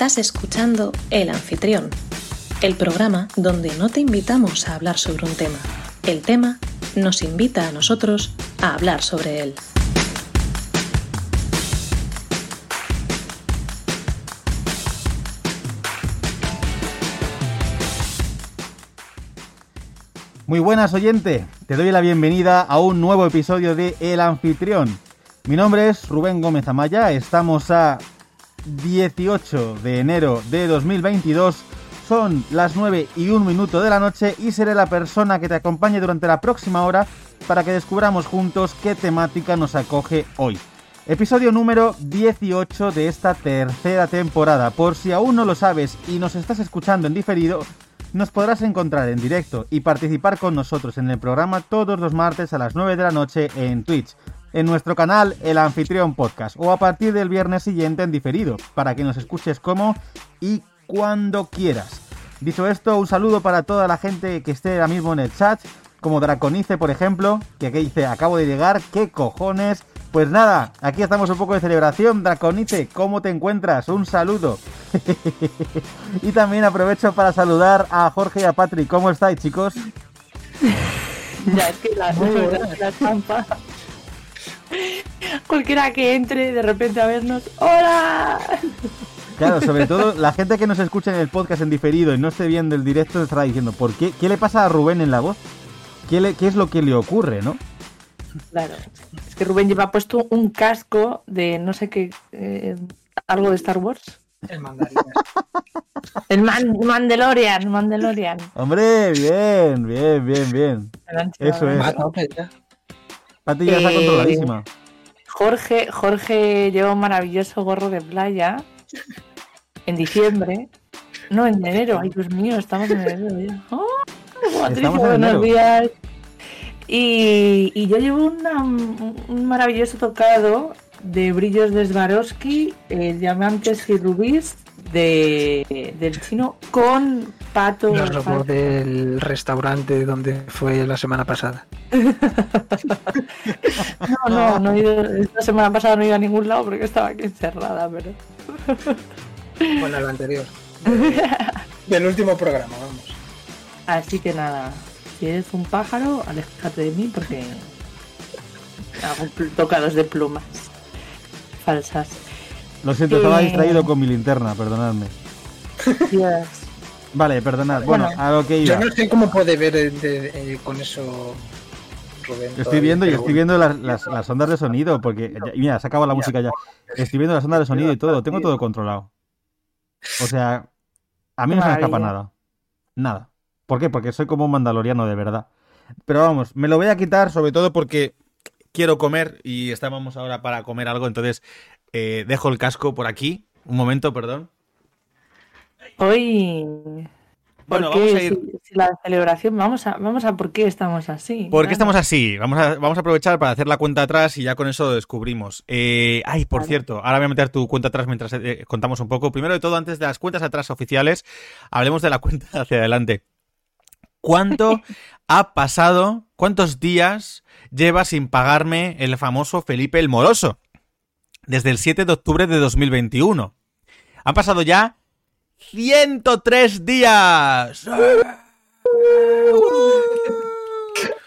Estás escuchando El Anfitrión, el programa donde no te invitamos a hablar sobre un tema. El tema nos invita a nosotros a hablar sobre él. Muy buenas oyente, te doy la bienvenida a un nuevo episodio de El Anfitrión. Mi nombre es Rubén Gómez Amaya, estamos a 18 de enero de 2022, son las 9 y 1 minuto de la noche y seré la persona que te acompañe durante la próxima hora para que descubramos juntos qué temática nos acoge hoy. Episodio número 18 de esta tercera temporada. Por si aún no lo sabes y nos estás escuchando en diferido, nos podrás encontrar en directo y participar con nosotros en el programa todos los martes a las 9 de la noche en Twitch, en nuestro canal El Anfitrión Podcast o a partir del viernes siguiente en diferido, para que nos escuches como y cuando quieras. Dicho esto, un saludo para toda la gente que esté ahora mismo en el chat, como Draconice, por ejemplo, que aquí dice, acabo de llegar, ¿qué cojones? Pues nada, aquí estamos un poco de celebración. Draconice, ¿cómo te encuentras? Un saludo. y también aprovecho para saludar a Jorge y a Patrick. ¿Cómo estáis, chicos? Ya, es que la, la trampa. Cualquiera que entre de repente a vernos, ¡Hola! Claro, sobre todo la gente que nos escucha en el podcast en diferido y no esté viendo el directo estará diciendo, ¿por qué? ¿Qué le pasa a Rubén en la voz? ¿Qué, le- qué es lo que le ocurre, no? Claro, es que Rubén lleva puesto un casco de no sé qué, eh, algo de Star Wars. El mandarín. El Man- Mandalorian, Mandalorian. Hombre, bien, bien, bien, bien. Eso es. Ya. Está Eh, controladísima. Jorge, Jorge lleva un maravilloso gorro de playa en diciembre. No, en enero. Ay, Dios mío, estamos en enero. ¡Oh! Estamos en buenos días. Y, y yo llevo una- un maravilloso tocado de brillos de Swarovski, eh, diamantes y rubíes de, del chino con pato. Los robos pato- del restaurante donde fue la semana pasada. No, no, no he ido, esta semana pasada no he ido a ningún lado porque estaba aquí encerrada, pero. Bueno, el anterior. Del último programa, vamos. Así que nada, si eres un pájaro, aléjate de mí porque hago tocados de plumas falsas. Lo siento, estaba distraído con mi linterna, perdonadme. Vale, perdonad. Bueno, Bueno, a lo que Yo iba. no sé cómo puede ver eh, de- eh, con eso Rubén. Estoy todavía, viendo y pero estoy bueno. viendo las, las- las ondas de sonido, porque ya- mira, se acaba la música ya. Estoy viendo las ondas de sonido y todo, tengo todo controlado. O sea, a mí no se me escapa Maravilla. nada. Nada. ¿Por qué? Porque soy como un mandaloriano de verdad. Pero vamos, me lo voy a quitar sobre todo porque quiero comer y estábamos ahora para comer algo, entonces eh, dejo el casco por aquí. Un momento, perdón. Hoy. ¿por Bueno, qué? vamos a ir- Si, si la celebración, vamos a, vamos a por qué estamos así. ¿Por qué estamos así? Vamos a, vamos a aprovechar para hacer la cuenta atrás y ya con eso lo descubrimos. Eh, ay, por Vale. cierto, ahora voy a meter tu cuenta atrás mientras eh, contamos un poco. Primero de todo, antes de las cuentas atrás oficiales, hablemos de la cuenta hacia adelante. ¿Cuánto ha pasado, cuántos días lleva sin pagarme el famoso Felipe el Moroso? Desde el 7 de octubre de 2021. Han pasado ya 103 días.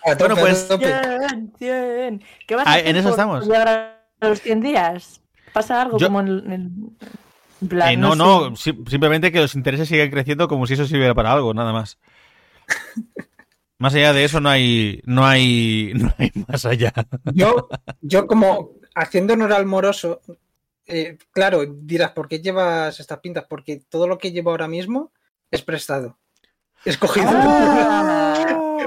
A tope, Bueno, pues, a tope. Bien, bien. ¿Qué vas a Ah, hacer en eso estamos. a los 100 días? ¿Pasa algo Yo- como en, en plan, Eh, no, sé. no, sim- simplemente que los intereses siguen creciendo como si eso sirviera para algo, nada más. Más allá de eso no hay, no hay, no hay más allá. Yo, yo como haciendo honor al moroso, eh, claro, dirás, ¿por qué llevas estas pintas? Porque todo lo que llevo ahora mismo es prestado. Escogido. O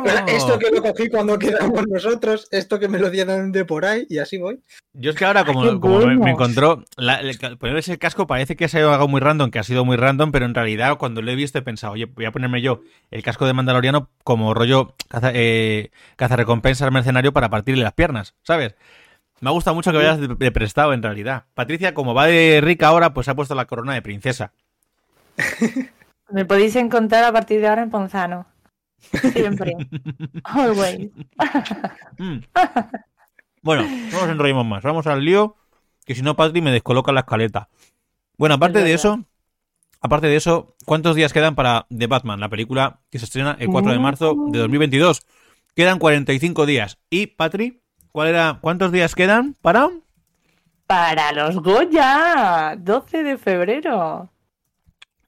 sea, Esto que lo cogí cuando quedamos nosotros, esto que me lo dieron de por ahí y así voy. Yo es que ahora, como, ¡Qué como me, encontró, la- el- ponerse el casco parece que ha sido algo muy random, que ha sido muy random, pero en realidad cuando lo he visto he pensado, oye, voy a ponerme yo el casco de Mandaloriano como rollo caza, eh, cazarrecompensas mercenario para partirle las piernas, ¿sabes? Me ha gustado mucho que vayas de, de prestado en realidad. Patricia, como va de rica ahora, pues ha puesto la corona de princesa. Me podéis encontrar a partir de ahora en Ponzano. Siempre. Always. Mm. Bueno, no nos enrollemos más. Vamos al lío, que si no, Patri me descoloca la escaleta. Bueno, aparte Es de eso, aparte de eso, ¿cuántos días quedan para The Batman, la película que se estrena el 4 de marzo de 2022? Quedan 45 días. ¿Y, Patri, cuál era, cuántos días quedan para...? Para los Goya, 12 de febrero.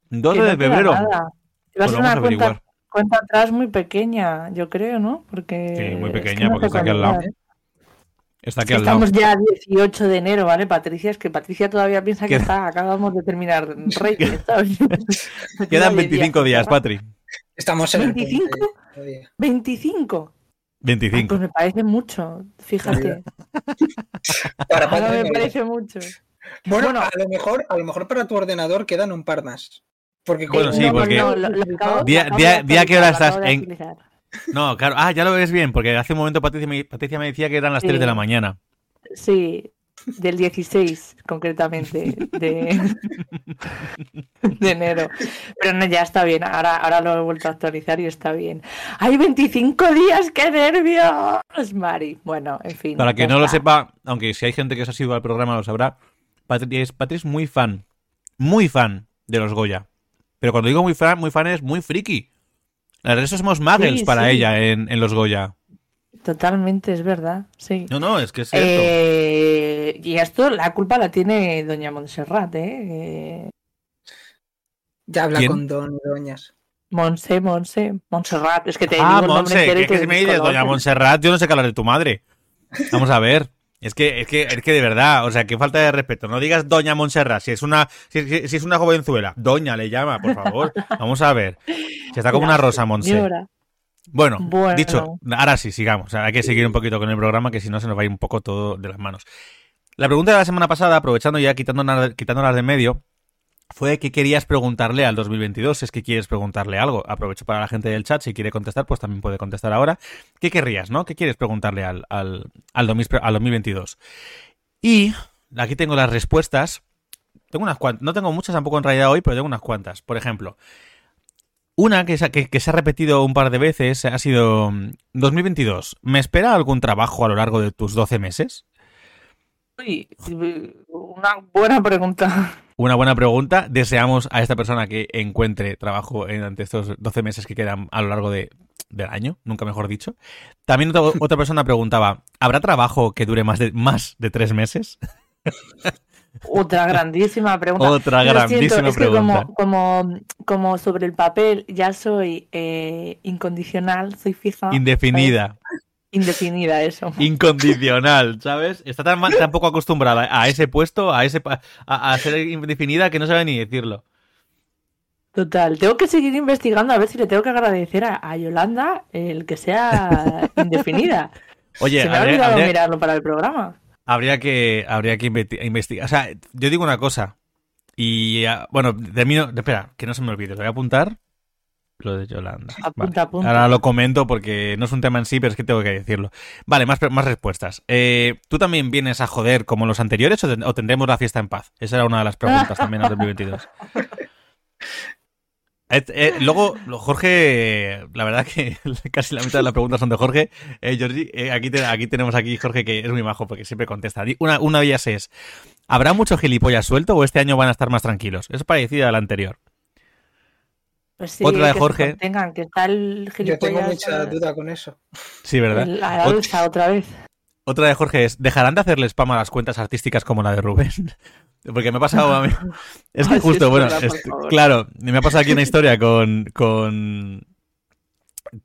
12 de febrero. Va Pues a ser vamos a una cuenta, cuenta atrás muy pequeña, yo creo, ¿no? Porque Sí, muy es que pequeña, no porque está aquí al lado. ¿eh? Está aquí Que al lado. Estamos ya a 18 de enero, ¿vale, Patricia? Es que Patricia todavía piensa que está, acabamos de terminar Reyes. Quedan Oye, 25 días, ¿no? Patri. Estamos en el 25. 20 todavía. 25. 25. Pues me parece mucho, fíjate. Para Ahora me parece mucho. Bueno, Bueno. a lo mejor, a lo mejor para tu ordenador quedan un par más. Porque Bueno, como- sí, porque- Día- que hora estás en-. No, claro. Ah, ya lo ves bien, porque hace un momento Patricia me, Patricia me decía que eran las 3 de Sí. la mañana. Sí, del 16 concretamente de, de enero. Pero no, ya está bien. Ahora, ahora lo he vuelto a actualizar y está bien. ¡Hay 25 días! ¡Qué nervios! Mari. Bueno, en fin. Para que no lo sepa, aunque si hay gente que se ha sido al programa lo sabrá, Patri es, Patri es muy fan, muy fan de los Goya. Pero cuando digo muy fan, muy fan es muy friki. El resto somos muggles Sí, para sí. ella en, en los Goya. Totalmente, es verdad. Sí. No, no, es que es cierto. Eh, y esto, la culpa la tiene doña Montserrat, ¿eh? Eh, ya habla ¿Quién? con Don y Doñas. Monse, Monse, Montserrat. Es que te ah, digo Monse, que, que te si me dices. Doña Montserrat, yo no sé qué hablar de tu madre. Vamos a ver. Es que, es que, es que de verdad, o sea, qué falta de respeto. No digas Doña Montserrat, si es una, si, es una jovenzuela. Doña le llama, por favor. Vamos a ver. Si está como una rosa, Monse. Bueno, Bueno. dicho, ahora sí, sigamos. O sea, hay que seguir un poquito con el programa, que si no se nos va a ir un poco todo de las manos. La pregunta de la semana pasada, aprovechando ya quitándolas, quitándolas de medio, fue qué querías preguntarle al 2022, si es que quieres preguntarle algo. Aprovecho para la gente del chat, si quiere contestar, pues también puede contestar ahora. ¿Qué querrías, no? ¿Qué quieres preguntarle al, al, al, 2000 al 2022? Y aquí tengo las respuestas. Tengo unas cuantas, no tengo muchas tampoco en realidad hoy, pero tengo unas cuantas. Por ejemplo, una que se, que, que se ha repetido un par de veces ha sido mm, 2022. ¿Me espera algún trabajo a lo largo de tus 12 meses? Uy, una buena pregunta. Una buena pregunta. Deseamos a esta persona que encuentre trabajo en, ante estos 12 meses que quedan a lo largo de, del año, nunca mejor dicho. También otra, otra persona preguntaba, ¿habrá trabajo que dure más de, más de tres meses? Otra grandísima pregunta. Otra Lo grandísima siento, es que pregunta. como, como, como sobre el papel ya soy eh, incondicional, soy fija. Indefinida, Indefinida, eso. incondicional, ¿sabes? Está tan, tan poco acostumbrada a ese puesto, a, ese, a, a ser indefinida, que no sabe ni decirlo. Total. Tengo que seguir investigando a ver si le tengo que agradecer a, a Yolanda el que sea indefinida. Oye, Se me ha olvidado habría- mirarlo para el programa. Habría que, habría que investi- investigar. O sea, yo digo una cosa. Y ah, bueno, termino. Espera, que no se me olvide. Lo voy a apuntar. Lo de Yolanda. Apunta, Vale. apunta. Ahora lo comento porque no es un tema en sí, pero es que tengo que decirlo. Vale, más, más respuestas. Eh, ¿Tú también vienes a joder como los anteriores o, o tendremos la fiesta en paz? Esa era una de las preguntas también al 2022. Eh, eh, luego, Jorge, la verdad que casi la mitad de las preguntas son de Jorge. Eh, eh, aquí, te- aquí tenemos aquí Jorge que es muy majo porque siempre contesta. Una, una de ellas es, ¿habrá mucho gilipollas suelto o este año van a estar más tranquilos? Es parecida a la anterior. Pues sí, Otra de que Jorge. contengan, que está el Yo gilipollas. tengo mucha duda con eso. Sí, ¿verdad? la Ot- alza otra vez. Otra de Jorge es, ¿dejarán de hacerle spam a las cuentas artísticas como la de Rubén? Porque me ha pasado a mí. Es que justo, bueno, es- claro, me ha pasado aquí una historia con. con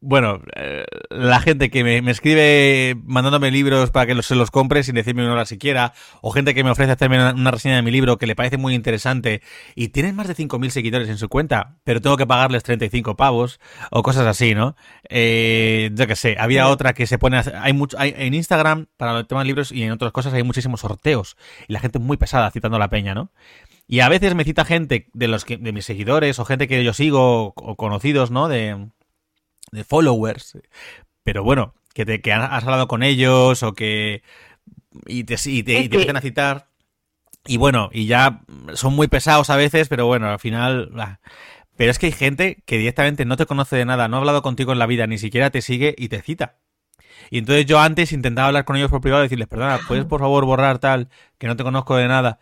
bueno, eh, la gente que me, me escribe mandándome libros para que los- se los compre sin decirme una hora siquiera, o gente que me ofrece hacerme una, una reseña de mi libro que le parece muy interesante y tienen más de 5.000 seguidores en su cuenta, pero tengo que pagarles 35 pavos o cosas así, ¿no? Eh, yo qué sé, había otra que se pone a hay mucho hay, en Instagram para el tema de libros y en otras cosas hay muchísimos sorteos y la gente es muy pesada citando a la peña, ¿no? Y a veces me cita gente de los que, de mis seguidores o gente que yo sigo o, o conocidos, ¿no? De, de followers. Pero bueno, que te que has hablado con ellos o que y te, y te, y te empiezan a citar. Y bueno, y ya son muy pesados a veces, pero bueno, al final. ah. Pero es que hay gente que directamente no te conoce de nada, no ha hablado contigo en la vida, ni siquiera te sigue y te cita. Y entonces yo antes intentaba hablar con ellos por privado y decirles, perdona, ¿puedes por favor borrar tal, que no te conozco de nada?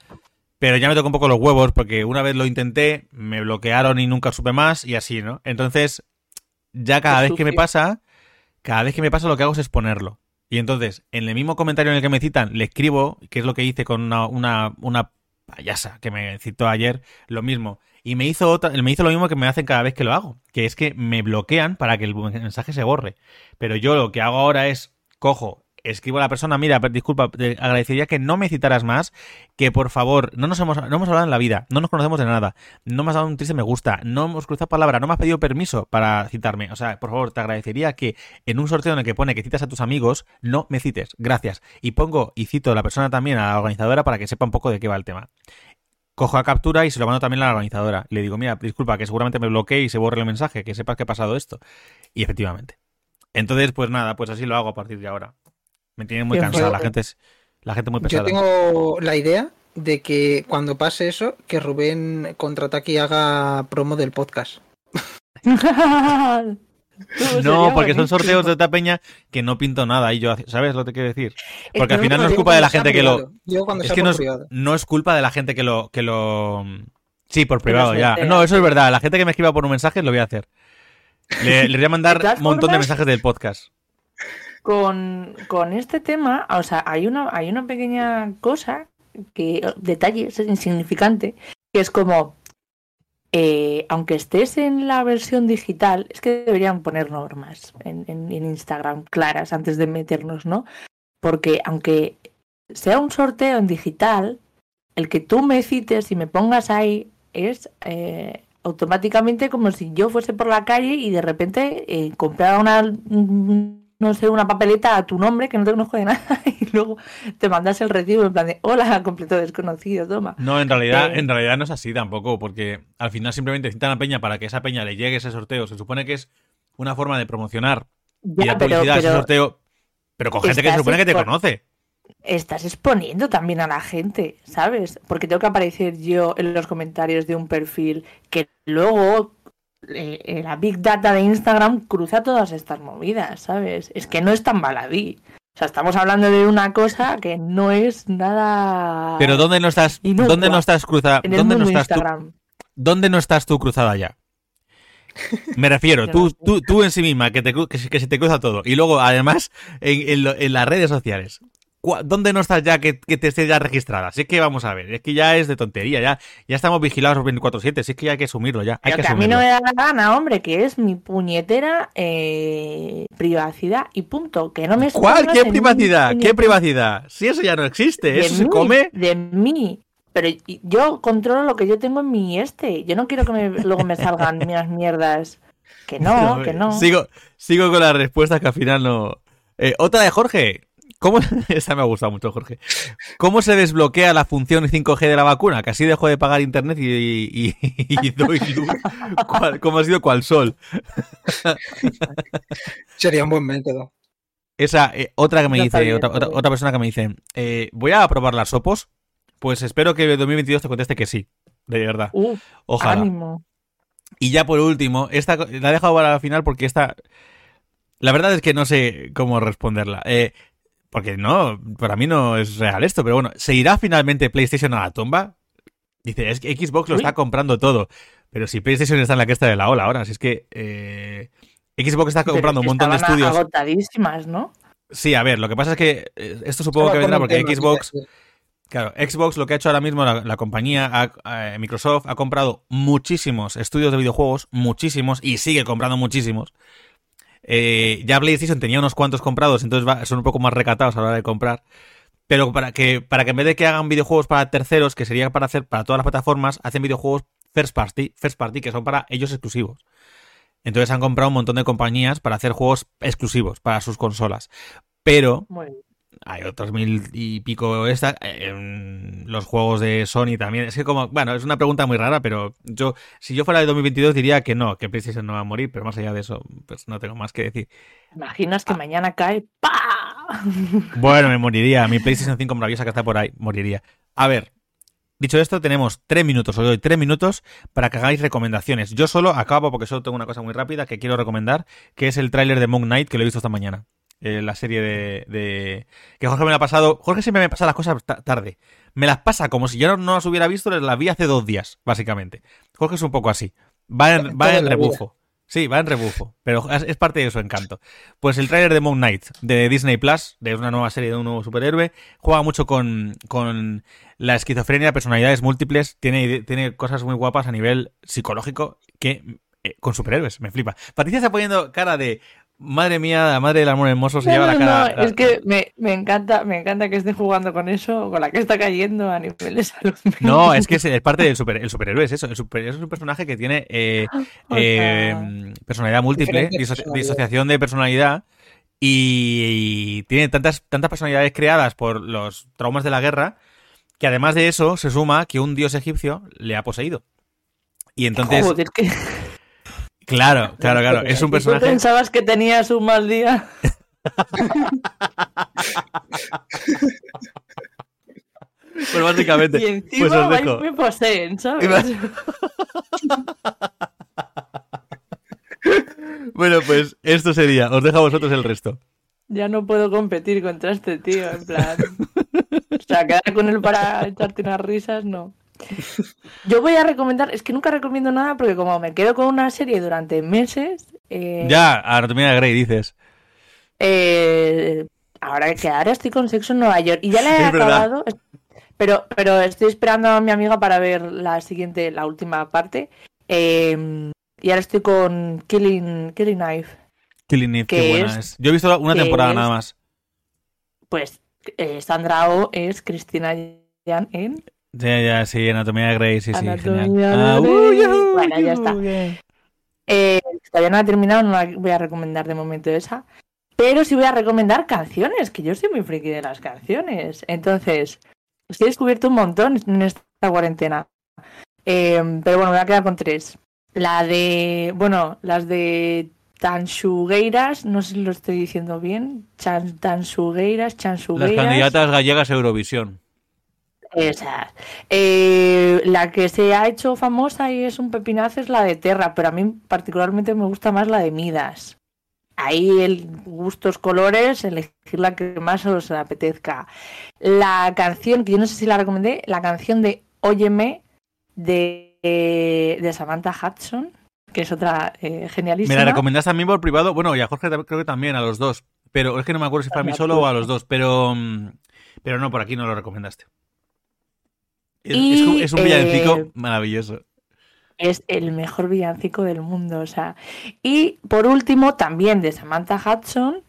Pero ya me tocó un poco los huevos porque una vez lo intenté, me bloquearon y nunca supe más y así, ¿no? Entonces, ya cada vez que me pasa, cada vez que me pasa lo que hago es exponerlo. Y entonces, en el mismo comentario en el que me citan, le escribo, que es lo que hice con una, una, una payasa que me citó ayer, lo mismo. Y me hizo otra, me hizo lo mismo que me hacen cada vez que lo hago, que es que me bloquean para que el mensaje se borre. Pero yo lo que hago ahora es cojo escribo a la persona, mira, disculpa, te agradecería que no me citaras más, que por favor, no nos hemos, no hemos hablado en la vida, no nos conocemos de nada, no me has dado un triste me gusta, no hemos cruzado palabra, no me has pedido permiso para citarme. O sea, por favor, te agradecería que en un sorteo en el que pone que citas a tus amigos, no me cites, gracias. Y pongo y cito a la persona también, a la organizadora, para que sepa un poco de qué va el tema. Cojo la captura y se lo mando también a la organizadora. Le digo, mira, disculpa, que seguramente me bloquee y se borre el mensaje, que sepas que ha pasado esto. Y efectivamente. Entonces, pues nada, pues así lo hago a partir de ahora. Me tiene muy cansada, la gente es la gente muy pesada. Yo tengo la idea de que cuando pase eso, que Rubén contraataque y haga promo del podcast. no, porque son sorteos de esta peña que no pinto nada y yo, ¿sabes lo que quiero decir? Porque al final no es culpa de la gente que lo es que no es, culpa de la gente que lo que lo Sí, por privado ya. No, eso es verdad, la gente que me escriba por un mensaje lo voy a hacer. Le, le voy a mandar un montón de mensajes del podcast. Con, este tema, o sea, hay una, hay una pequeña cosa, que detalle, es insignificante, que es como, eh, aunque estés en la versión digital, es que deberían poner normas en, en, Instagram claras antes de meternos, ¿no? Porque aunque sea un sorteo en digital, el que tú me cites y me pongas ahí es eh, automáticamente como si yo fuese por la calle y de repente eh, comprara una, no sé, una papeleta a tu nombre que no te conozco de nada y luego te mandas el recibo en plan de hola, completo desconocido, toma. No, en realidad, eh, en realidad no es así tampoco, porque al final simplemente citan a Peña para que esa Peña le llegue ese sorteo. Se supone que es una forma de promocionar y de publicidad ese sorteo, pero con gente que se supone que te conoce. Estás exponiendo también a la gente, ¿sabes? Porque tengo que aparecer yo en los comentarios de un perfil que luego eh, eh, la Big Data de Instagram cruza todas estas movidas, ¿sabes? Es que no es tan baladí. O sea, estamos hablando de una cosa que no es nada. Pero ¿dónde no estás, ¿dónde no estás cruzada? ¿Dónde no estás tú, ¿Dónde no estás tú cruzada ya? Me refiero, tú, tú, tú en sí misma, que, te, que, se te cruza todo. Y luego, además, en, en las redes sociales. ¿Dónde no estás ya que, te esté ya registrada? Así que vamos a ver, es que ya es de tontería, ya, ya estamos vigilados 24-7, es que ya hay que asumirlo ya. Hay que, a mí no me da la gana, hombre, que es mi puñetera eh, privacidad y punto. Que no me ¿Cuál? ¿Qué privacidad? ¿Qué privacidad? Si eso ya no existe, eso se come. De mí. Pero yo controlo lo que yo tengo en mi este. Yo no quiero que luego me salgan mis mierdas. Que no, que no. Sigo, sigo con las respuestas que al final no. Eh, otra de Jorge. ¿Cómo? Esta me ha gustado mucho, Jorge. ¿Cómo se desbloquea la función 5G de la vacuna? Que así dejo de pagar internet y, doy luz. ¿Cómo ha sido cual sol? Sería un buen método. Esa, eh, otra que me dice, otra, persona que me dice, eh, voy a probar las opos. Pues espero que el 2022 te conteste que sí, de verdad. Ojalá. Y ya por último, esta la he dejado para la final porque esta. La verdad es que no sé cómo responderla. Eh, porque no, para mí no es real esto, pero bueno, ¿se irá finalmente PlayStation a la tumba? Dice, es que Xbox lo está comprando todo. Pero si PlayStation está en la cresta de la ola ahora, si es que eh, Xbox está comprando un montón de estudios. agotadísimas, ¿no? Sí, a ver, lo que pasa es que eh, esto supongo que vendrá porque Xbox. Claro, Xbox lo que ha hecho ahora mismo la, compañía, eh, Microsoft, ha comprado muchísimos estudios de videojuegos, muchísimos, y sigue comprando muchísimos. Eh, ya PlayStation tenía unos cuantos comprados, entonces son un poco más recatados a la hora de comprar. Pero para que, para que en vez de que hagan videojuegos para terceros, que sería para hacer para todas las plataformas, hacen videojuegos first party, first party, que son para ellos exclusivos. Entonces han comprado un montón de compañías para hacer juegos exclusivos para sus consolas. Pero hay otros mil y pico esta, los juegos de Sony también. Es que como, bueno, es una pregunta muy rara, pero yo, si yo fuera de 2022 diría que no, que PlayStation no va a morir, pero más allá de eso, pues no tengo más que decir. ¿Imaginas que ah. mañana cae? ¡Pa! Bueno, me moriría. Mi PlayStation 5 maravillosa que está por ahí, moriría. A ver, Dicho esto, tenemos tres minutos, os doy tres minutos para que hagáis recomendaciones. Yo solo acabo porque solo tengo una cosa muy rápida que quiero recomendar, que es el tráiler de Moon Knight que lo he visto esta mañana. Eh, la serie de, de- Que Jorge me la ha pasado... Jorge siempre me pasa las cosas ta- tarde. Me las pasa como si yo no, no las hubiera visto, las vi hace dos días, básicamente. Jorge es un poco así. Va en, va rebufo. Sí, va en rebufo, pero es, parte de su encanto. Pues el tráiler de Moon Knight de Disney Plus, de una nueva serie de un nuevo superhéroe, juega mucho con, con la esquizofrenia, personalidades múltiples, tiene, tiene cosas muy guapas a nivel psicológico que eh, con superhéroes, me flipa. Patricia está poniendo cara de madre mía, la madre del amor hermoso se No, lleva la cara. no, es que me, me encanta, me encanta que estén jugando con eso, con la que está cayendo a nivel de salud. No, es que es, es parte del super, el superhéroe, es eso. El superhéroe es un personaje que tiene eh, O sea, eh, personalidad múltiple, diso- disociación de personalidad y, y tiene tantas, tantas personalidades creadas por los traumas de la guerra que además de eso se suma que un dios egipcio le ha poseído. Y entonces, Joder, que claro, claro, claro, es un ¿Y tú personaje... pensabas que tenías un mal día? Pues básicamente, Y encima pues os dejo. me poseen, ¿sabes? Bueno, pues esto sería, os dejo a vosotros el resto. Ya no puedo competir contra este tío, en plan. O sea, quedar con él para echarte unas risas, no. Yo voy a recomendar, es que nunca recomiendo nada porque como me quedo con una serie durante meses, eh, Ya, Anatomía Grey dices. eh, ahora que ahora estoy con Sexo en Nueva York y ya la he Es acabado, pero, pero estoy esperando a mi amiga para ver la siguiente, la última parte. eh, y ahora estoy con Killing, Killing Knife. Killing Eve, qué buena es- es. Yo he visto una temporada es- nada más. Pues eh, Sandra Oh es Cristina Yan en Ya, ya, sí, Anatomía de Grey, sí, sí, Anatomía Ah, Bueno, ya está. Eh, todavía no la he terminado, no la voy a recomendar de momento esa. Pero sí voy a recomendar canciones, que yo soy muy friki de las canciones. Entonces, es que he descubierto un montón en esta cuarentena. Eh, pero bueno, me voy a quedar con tres. La de, bueno, las de Tansugueiras, no sé si lo estoy diciendo bien. Chan, Tansugueiras, Las candidatas gallegas a Eurovisión. Esa. Eh, la que se ha hecho famosa y es un pepinazo es la de Terra, pero a mí particularmente me gusta más la de Midas. Ahí el gustos colores, elegir la que más os apetezca. La canción, que yo no sé si la recomendé, la canción de Óyeme de, de Samantha Hudson, que es otra eh, Me genialísima. la recomendaste a mí por privado. Bueno, y a Jorge creo que también, a los dos. Pero es que no me acuerdo si fue a mí solo o a los dos. Pero, mm, pero no, por aquí no lo recomendaste. Es, Y, es un- villancico eh, maravilloso. es el mejor villancico del mundo. O sea. Y por último, también de Samantha Hudson,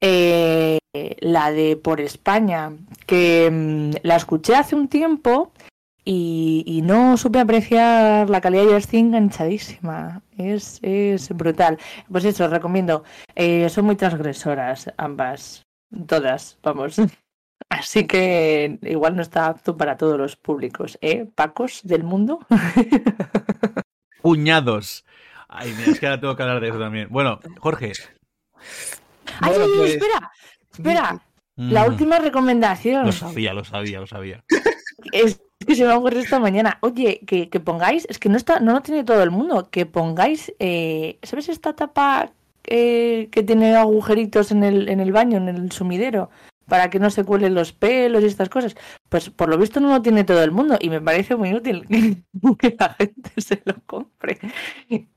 eh, la de Por España, que mm, la escuché hace un tiempo y, y no supe apreciar la calidad y estoy enganchadísima. Es, es brutal. Pues eso, os recomiendo. Eh, son muy transgresoras ambas, todas, vamos. Así que igual no está apto para todos los públicos, ¿eh? Pacos del mundo. Puñados. Ay, mira, es que ahora tengo que hablar de eso también. Bueno, Jorge. ¡Ay, Bueno, ay, ay, pues- espera! Espera, la mm, última recomendación. Lo sabía, lo sabía, lo sabía. Es que se me ha ocurrido esta mañana. Oye, que, que pongáis, es que no está, no lo tiene todo el mundo, que pongáis, eh, ¿sabes esta tapa eh, que tiene agujeritos en el, en el baño, en el sumidero? Para que no se cuelen los pelos y estas cosas. Pues por lo visto no lo tiene todo el mundo y me parece muy útil que la gente se lo compre.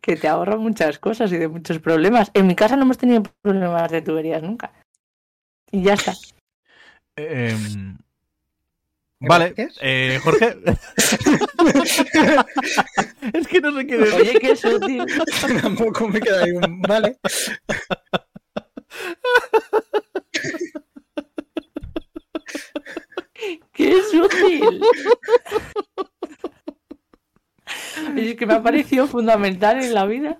Que te ahorra muchas cosas y de muchos problemas. En mi casa no hemos tenido problemas de tuberías nunca. Y ya está. Em, vale, eh, Jorge. es que no sé qué decir. Oye, qué sutil. Tampoco me queda ahí un... Vale. ¡Qué sutil! Es que me ha parecido fundamental en la vida.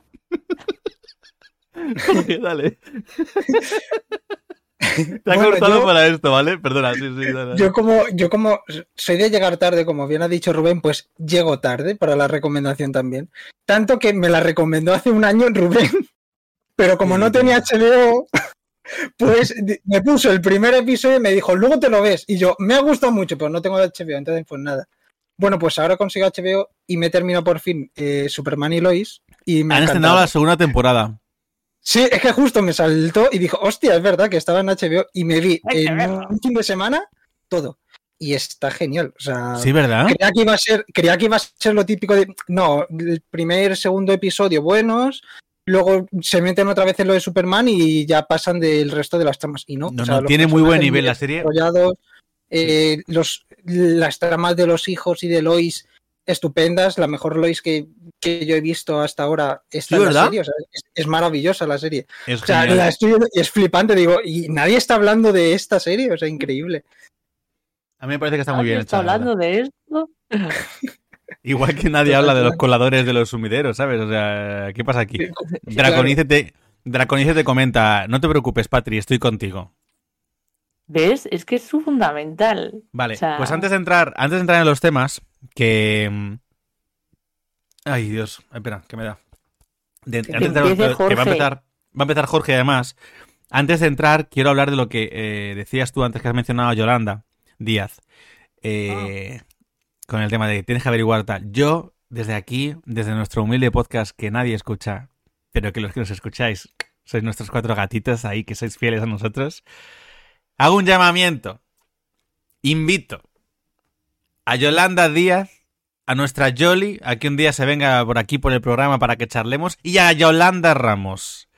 Jorge, dale. Te ha Bueno, cortado yo- para esto, ¿vale? Perdona, sí, sí. dale, dale. Yo como, yo como soy de llegar tarde, como bien ha dicho Rubén, pues llego tarde para la recomendación también. Tanto que me la recomendó hace un año Rubén, pero como no tenía HBO, pues me puso el primer episodio y me dijo, luego te lo ves. Y yo, me ha gustado mucho, pero no tengo HBO, entonces pues nada. Bueno, pues ahora consigo HBO y me termino por fin eh, Superman y Lois. Y me ha Han estrenado la segunda temporada. Sí, es que justo me saltó y dijo, hostia, es verdad que estaba en HBO y me vi en verlo. un fin de semana todo. Y está genial. O sea, Sí, ¿verdad? creía que iba a ser, creía que iba a ser lo típico de. No, el primer, segundo episodio buenos, luego se meten otra vez en lo de Superman y ya pasan del resto de las tramas. Y no, No, o sea, no, los tiene muy buen nivel la serie. eh, los, las tramas de los hijos y de Lois estupendas, la mejor Lois que, que yo he visto hasta ahora está Sí, en la serie, o sea, es, es maravillosa la serie. Es O sea, la estoy es flipante, digo, y nadie está hablando de esta serie, o sea, increíble. A mí me parece que está muy bien está hecha. hablando de esto. Igual que nadie habla de los coladores de los sumideros, ¿sabes? O sea, ¿qué pasa aquí? Draconice te, Draconice te comenta, no te preocupes, Patri, estoy contigo. ¿Ves? Es que es fundamental. Vale, O sea- pues antes de entrar, antes de entrar en los temas, que. mm, Ay, Dios, espera, que me da. De- antes de entrar empiece que va a Jorge. empezar, va a empezar Jorge, además. Antes de entrar, quiero hablar de lo que eh, decías tú antes que has mencionado a Yolanda Díaz. eh, Con el tema de tienes que averiguar tal. Yo, desde aquí, desde nuestro humilde podcast que nadie escucha, pero que los que nos escucháis sois nuestros cuatro gatitos ahí que sois fieles a nosotros, hago un llamamiento. Invito a Yolanda Díaz, a nuestra Jolly, a que un día se venga por aquí por el programa para que charlemos, y a Yolanda Ramos,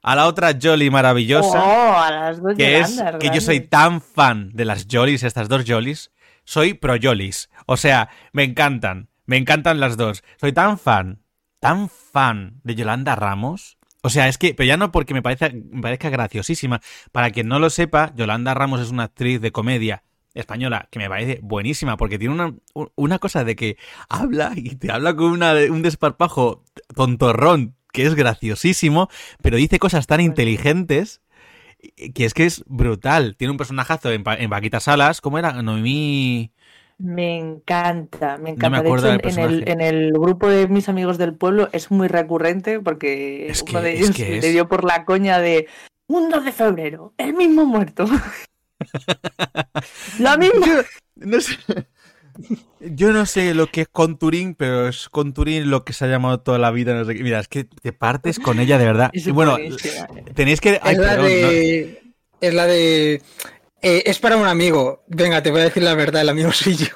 a la otra Jolly maravillosa, Oh, a las dos que es que yo soy tan fan de las Jollies, estas dos Jollies, soy pro Jollies. O sea, me encantan, me encantan las dos. Soy tan fan, tan fan de Yolanda Ramos. O sea, es que, pero ya no porque me, parece, me parezca graciosísima. Para quien no lo sepa, Yolanda Ramos es una actriz de comedia española que me parece buenísima porque tiene una, una cosa de que habla y te habla con una, un desparpajo tontorrón que es graciosísimo, pero dice cosas tan inteligentes que es que es brutal. Tiene un personajazo en, en Paquita Salas, ¿cómo era? Noemí... Me encanta, me No encanta. me de acuerdo hecho, del en, el, en el grupo de mis amigos del pueblo es muy recurrente porque Es uno de es ellos que le es- dio por la coña de un 2 de febrero, el mismo muerto. Lo mismo. Yo no sé... Yo no sé lo que es Conturín, pero es Conturín lo que se ha llamado toda la vida. No sé qué. Mira, es que te partes con ella de verdad. Es Y bueno, tenéis que... Ay, es la perdón, ¿no? de. Es la de. eh, es para un amigo. Venga, te voy a decir la verdad, el amigo soy yo.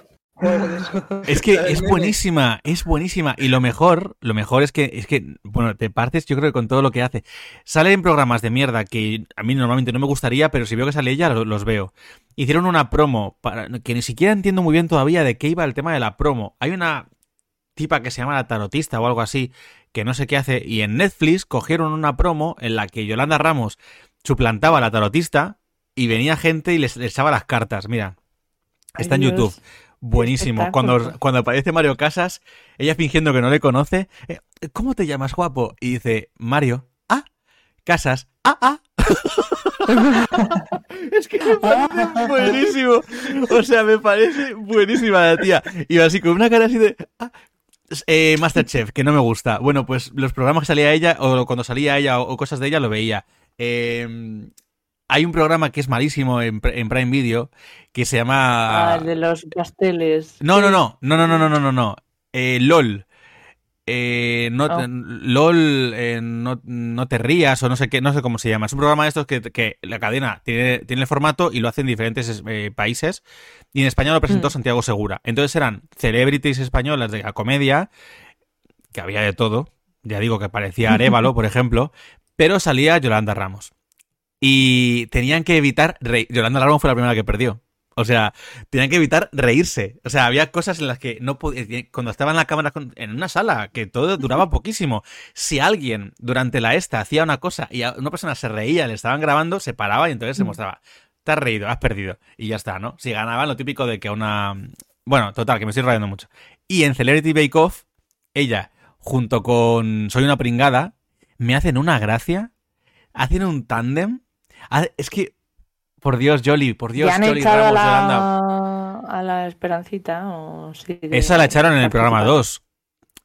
Es que ¿Sabes, es buenísima, es buenísima. Y lo mejor, lo mejor es que, es que, bueno, te partes yo creo que con todo lo que hace. Sale en programas de mierda que a mí normalmente no me gustaría, pero si veo que sale ella, lo- los veo. Hicieron una promo, para, que ni siquiera entiendo muy bien todavía de qué iba el tema de la promo. Hay una tipa que se llama la tarotista o algo así, que no sé qué hace, y en Netflix cogieron una promo en la que Yolanda Ramos suplantaba a la tarotista y venía gente y les, les echaba las cartas. Mira, está en YouTube. Dios. Buenísimo. Cuando, cuando aparece Mario Casas, ella fingiendo que no le conoce. eh, ¿Cómo te llamas, guapo? Y dice, Mario. Ah, Casas. Ah, ah. es que me parece buenísimo. O sea, me parece buenísima la tía. Y así con una cara así de. ah. Eh, Masterchef, que no me gusta. Bueno, pues los programas que salía ella, o cuando salía ella, o, o cosas de ella, lo veía. Eh, hay un programa que es malísimo en, Pr- en Prime Video que se llama. Ah, el de los pasteles. No, no, no, no, no, no, no, no, no, no. Eh, LOL. Eh, no, Oh. LOL, eh, no, no te rías o no sé qué, no sé cómo se llama. Es un programa de estos que, que la cadena tiene, tiene el formato y lo hace en diferentes eh, países. Y en España lo presentó Mm. Santiago Segura. Entonces eran celebrities españolas de la comedia, que había de todo. Ya digo que parecía Arevalo, por ejemplo, pero salía Yolanda Ramos. Y tenían que evitar reír. Yolanda Ramos fue la primera que perdió. O sea, tenían que evitar reírse. O sea, había cosas en las que no podía. Cuando estaba en la cámara con- en una sala, que todo duraba poquísimo. Si alguien durante la esta hacía una cosa y a- una persona se reía, le estaban grabando, se paraba y entonces se mostraba. Te has reído, has perdido. Y ya está, ¿no? Si ganaban, lo típico de que una. Bueno, total, que me estoy rayando mucho. Y en Celebrity Bake Off, ella, junto con Soy una pringada, me hacen una gracia. Hacen un tándem. Ha- Es que. Por Dios, Jolly, por Dios, ¿Ya han Jolly echado a Ramos, Yolanda. la, a la Esperancita? ¿O sigue Esa la echaron en el programa participando? 2.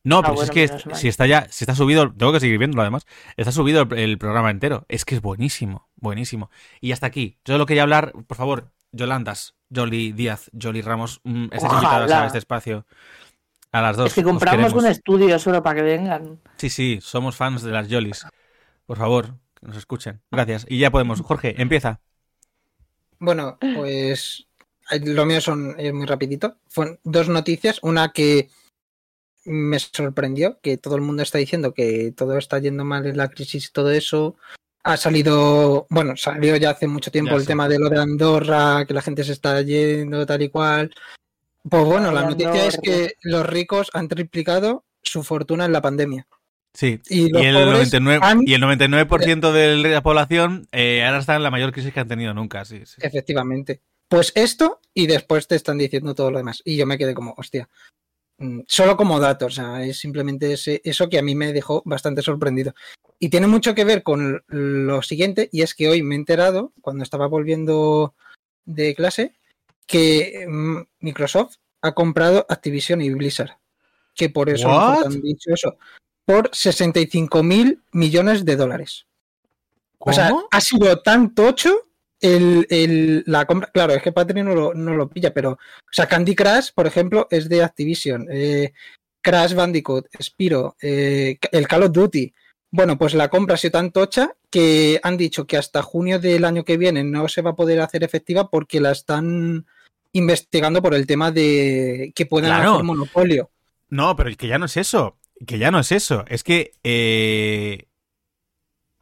No, Ah, pero si bueno, es que si está ya, si está subido, tengo que seguir viéndolo además. Está subido el, el programa entero. Es que es buenísimo, buenísimo. Y hasta aquí. Yo lo quería hablar, por favor, Yolandas, Jolly Díaz, Jolly Ramos, mm, estáis invitadas a este espacio. A las dos. Es que os compramos un estudio solo para que vengan. Sí, sí, somos fans de las Jollies. Por favor, que nos escuchen. Gracias. Y ya podemos. Jorge, empieza. Bueno, pues lo mío son es muy rapidito. Fueron dos noticias. Una que me sorprendió, que todo el mundo está diciendo que todo está yendo mal en la crisis y todo eso. Ha salido, bueno, salió ya hace mucho tiempo Ya el sé. tema de lo de Andorra, que la gente se está yendo tal y cual. Pues bueno, la noticia es que los ricos han triplicado su fortuna en la pandemia. Sí. Y el, pobres 99%, han- y el 99% de la población eh, ahora está en la mayor crisis que han tenido nunca. Sí, sí. Efectivamente. Pues esto y después te están diciendo todo lo demás. Y yo me quedé como, hostia. mm, Solo como datos, o sea, es simplemente ese- eso que a mí me dejó bastante sorprendido. Y tiene mucho que ver con lo siguiente, y es que hoy me he enterado, cuando estaba volviendo de clase, que mm, Microsoft ha comprado Activision y Blizzard. Que por eso han dicho eso. Por 65 mil millones de dólares. O sea, ha sido tan tocho el, el- la compra. Claro, es que Patreon no lo, no lo pilla, pero. O sea, Candy Crush, por ejemplo, es de Activision. eh, Crash Bandicoot, Spiro, eh, el Call of Duty. Bueno, pues la compra ha sido tan tocha que han dicho que hasta junio del año que viene no se va a poder hacer efectiva porque la están investigando por el tema de que puedan Claro. hacer monopolio. No, pero que ya no es eso. Que ya no es eso. Es que eh,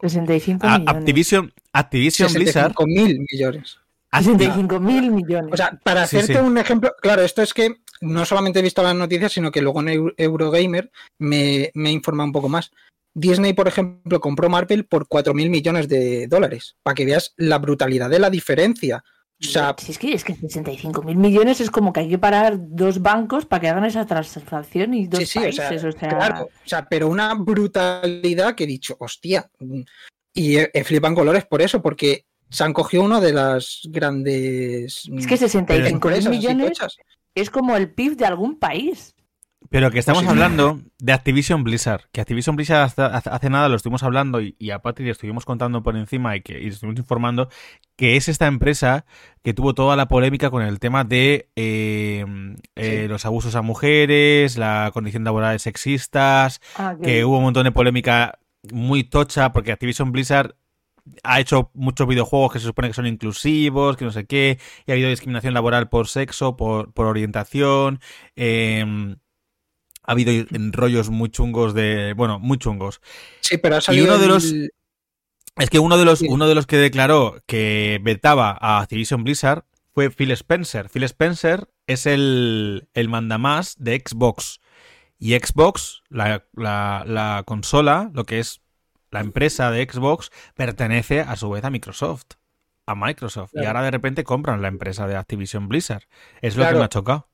65 a- millones. Activision, Activision Blizzard. 65 mil millones. Acti- 65 mil millones. O sea, para hacerte sí. un ejemplo, claro, esto es que no solamente he visto las noticias, sino que luego en Eu- Eurogamer me, me informa un poco más. Disney, por ejemplo, compró Marvel por 4 mil millones de dólares, para que veas la brutalidad de la diferencia. O sea, si es que, es que 65 mil millones es como que hay que parar dos bancos para que hagan esa transacción y dos sí, sí, o países. sea, o sea, claro, o sea, pero una brutalidad que he dicho, hostia, y en colores por eso, porque se han cogido uno de las grandes Es que 65 mil empresas así millones es como el PIB de algún país. Pero que estamos Sí. hablando de Activision Blizzard. Que Activision Blizzard hasta- hace, hace nada lo estuvimos hablando y, y a Patrick le estuvimos contando por encima y que y estuvimos informando que es esta empresa que tuvo toda la polémica con el tema de eh, eh, Sí. los abusos a mujeres, la condición laboral sexistas, Ah, que- que hubo un montón de polémica muy tocha porque Activision Blizzard ha hecho muchos videojuegos que se supone que son inclusivos, que no sé qué, y ha habido discriminación laboral por sexo, por, por orientación, eh, ha habido rollos muy chungos de, bueno, muy chungos. Sí, pero ha salido uno de el- los- Es que uno de los, uno de los que declaró que vetaba a Activision Blizzard fue Phil Spencer. Phil Spencer es el, el mandamás de Xbox. Y Xbox, la, la- la consola, lo que es la empresa de Xbox, pertenece a su vez a Microsoft. A Microsoft. Y ahora de repente compran la empresa de Activision Blizzard. Es lo que me ha chocado.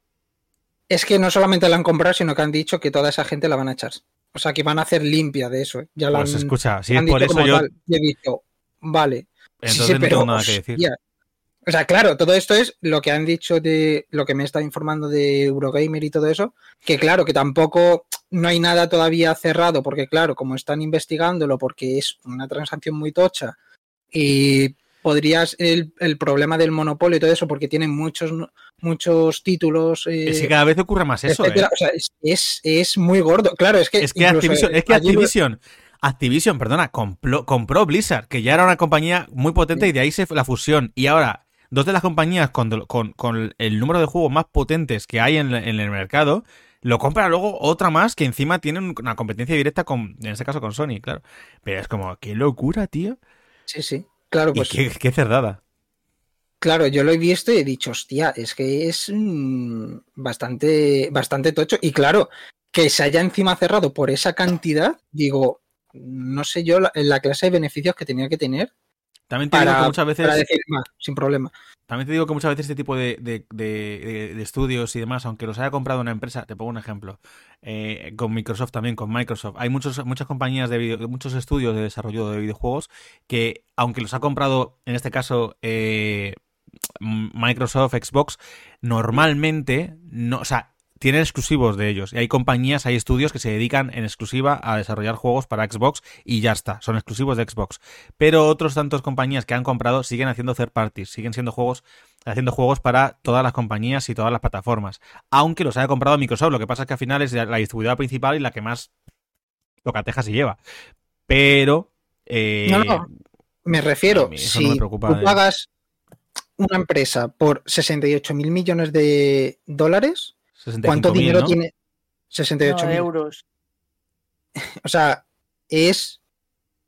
Es que no solamente la han comprado, sino que han dicho que toda esa gente la van a echar. O sea, que van a hacer limpia de eso. ¿eh? Ya la Pues han, escucha, si es han por dicho eso yo. tal. He dicho, vale. Entonces sí, sí, no pero, tengo nada que decir. O sea, claro, todo esto es lo que han dicho de lo que me está informando de Eurogamer y todo eso. Que claro, que tampoco no hay nada todavía cerrado, porque claro, como están investigándolo, porque es una transacción muy tocha y podrías el, el problema del monopolio y todo eso, porque tienen muchos muchos títulos. eh, Es que cada vez ocurre más eso. ¿eh? O sea, es, es, es muy gordo. Claro, es que. Es que Activision, es que ayer- Activision, Activision, perdona, compró, compró Blizzard, que ya era una compañía muy potente y de ahí se fue la fusión. Y ahora, dos de las compañías con, con- con el número de juegos más potentes que hay en, en el mercado, lo compra luego otra más que encima tiene un- una competencia directa con, en este caso con Sony, claro. Pero es como, qué locura, tío. Sí, sí. Claro, pues. qué, qué cerdada. Claro, yo lo he visto y he dicho, hostia, es que es mm, bastante, bastante tocho. Y claro, que se haya encima cerrado por esa cantidad, digo, no sé yo la, la clase de beneficios que tenía que tener También te digo que muchas veces... para decir más, sin problema. También te digo que muchas veces este tipo de, de- de- de- de estudios y demás, aunque los haya comprado una empresa, te pongo un ejemplo, eh, con Microsoft también, con Microsoft, hay muchos, muchas compañías de video- muchos estudios de desarrollo de videojuegos que, aunque los ha comprado, en este caso, eh, Microsoft, Xbox, normalmente, no, o sea, tienen exclusivos de ellos. Y hay compañías, hay estudios que se dedican en exclusiva a desarrollar juegos para Xbox y ya está, son exclusivos de Xbox. Pero otros tantos compañías que han comprado siguen haciendo third parties, siguen siendo juegos, haciendo juegos para todas las compañías y todas las plataformas. Aunque los haya comprado Microsoft, lo que pasa es que al final es la distribuidora principal y la que más tocateja se lleva. Pero eh, No, no. Me refiero, mí eso no si me preocupa, tú eh. pagas una empresa por 68 mil millones de dólares, 65.000, ¿cuánto dinero ¿no? tiene? 68 No, euros. O sea, es.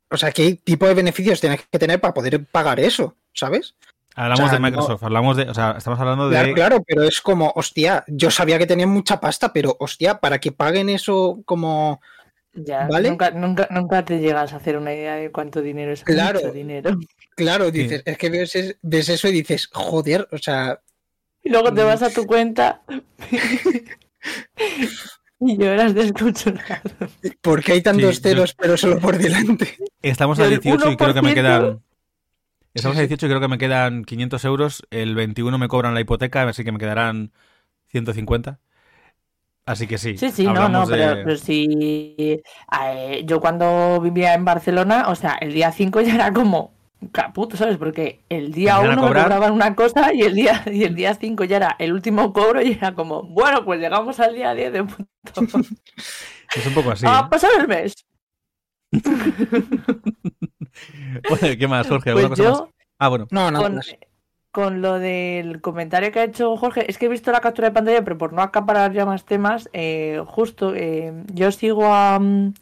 O sea, ¿qué tipo de beneficios tienes que tener para poder pagar eso? ¿Sabes? Hablamos O sea, de Microsoft, hablamos de, o sea, estamos hablando de Claro, claro, pero es como, hostia, yo sabía que tenían mucha pasta, pero hostia, para que paguen eso como. Ya, ¿Vale? nunca, nunca, nunca te llegas a hacer una idea de cuánto dinero es Claro. mucho dinero. Claro, dices, es que ves, es- ves eso y dices, joder, o sea, Y luego Mm. te vas a tu cuenta y lloras desconsolado. ¿por qué hay tantos Sí, yo- ceros pero solo por delante? Estamos a el 18 y creo que me 1%. quedan. Estamos a sí. 18 y creo que me quedan 500 euros. El 21 me cobran la hipoteca, así que me quedarán 150. Así que sí. Sí, sí, no, no, pero, de- pero sí. eh, yo cuando vivía en Barcelona, o sea, el día 5 ya era como caputo, ¿sabes? Porque el día Empezaron a 1 me cobrar. cobraban una cosa y el día y el día 5 ya era el último cobro y era como, bueno, pues llegamos al día 10 de punto. Es un poco así. a ¿eh? pasar el mes. Bueno, ¿Qué más, Jorge? Pues ¿Alguna cosa más? Ah, bueno. No, nada con, con lo del comentario que ha hecho Jorge, es que he visto la captura de pantalla, pero por no acaparar ya más temas, eh, justo eh, yo sigo a, mm,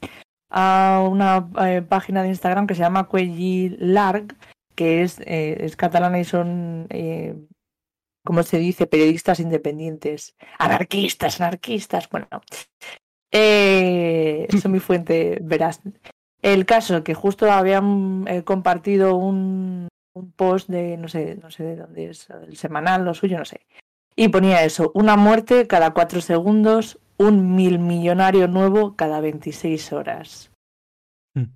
a una eh, página de Instagram que se llama Cuelli Larg, que es, eh, es catalana y son, eh, ¿cómo se dice? Periodistas independientes, anarquistas, anarquistas, bueno. Eh, son mi fuente verás. El caso que justo habían compartido un, un post de, no sé, no sé de dónde es, el semanal, lo suyo, no sé. Y ponía eso, una muerte cada cuatro segundos, un mil millonario nuevo cada 26 horas. Hmm.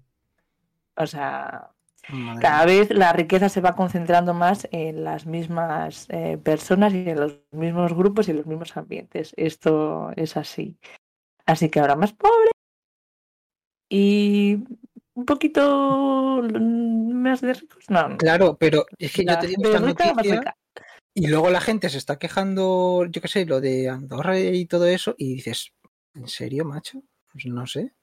O sea, Madre cada vez la riqueza se va concentrando más en las mismas eh, personas y en los mismos grupos y en los mismos ambientes. Esto es así. Así que ahora más pobre y un poquito mm, más de ricos. No, no. Claro, pero es que yo La te digo esta rica, más noticia rica. Y luego la gente se está quejando, yo qué sé, lo de Andorra y todo eso, y dices, ¿en serio, macho? Pues no sé.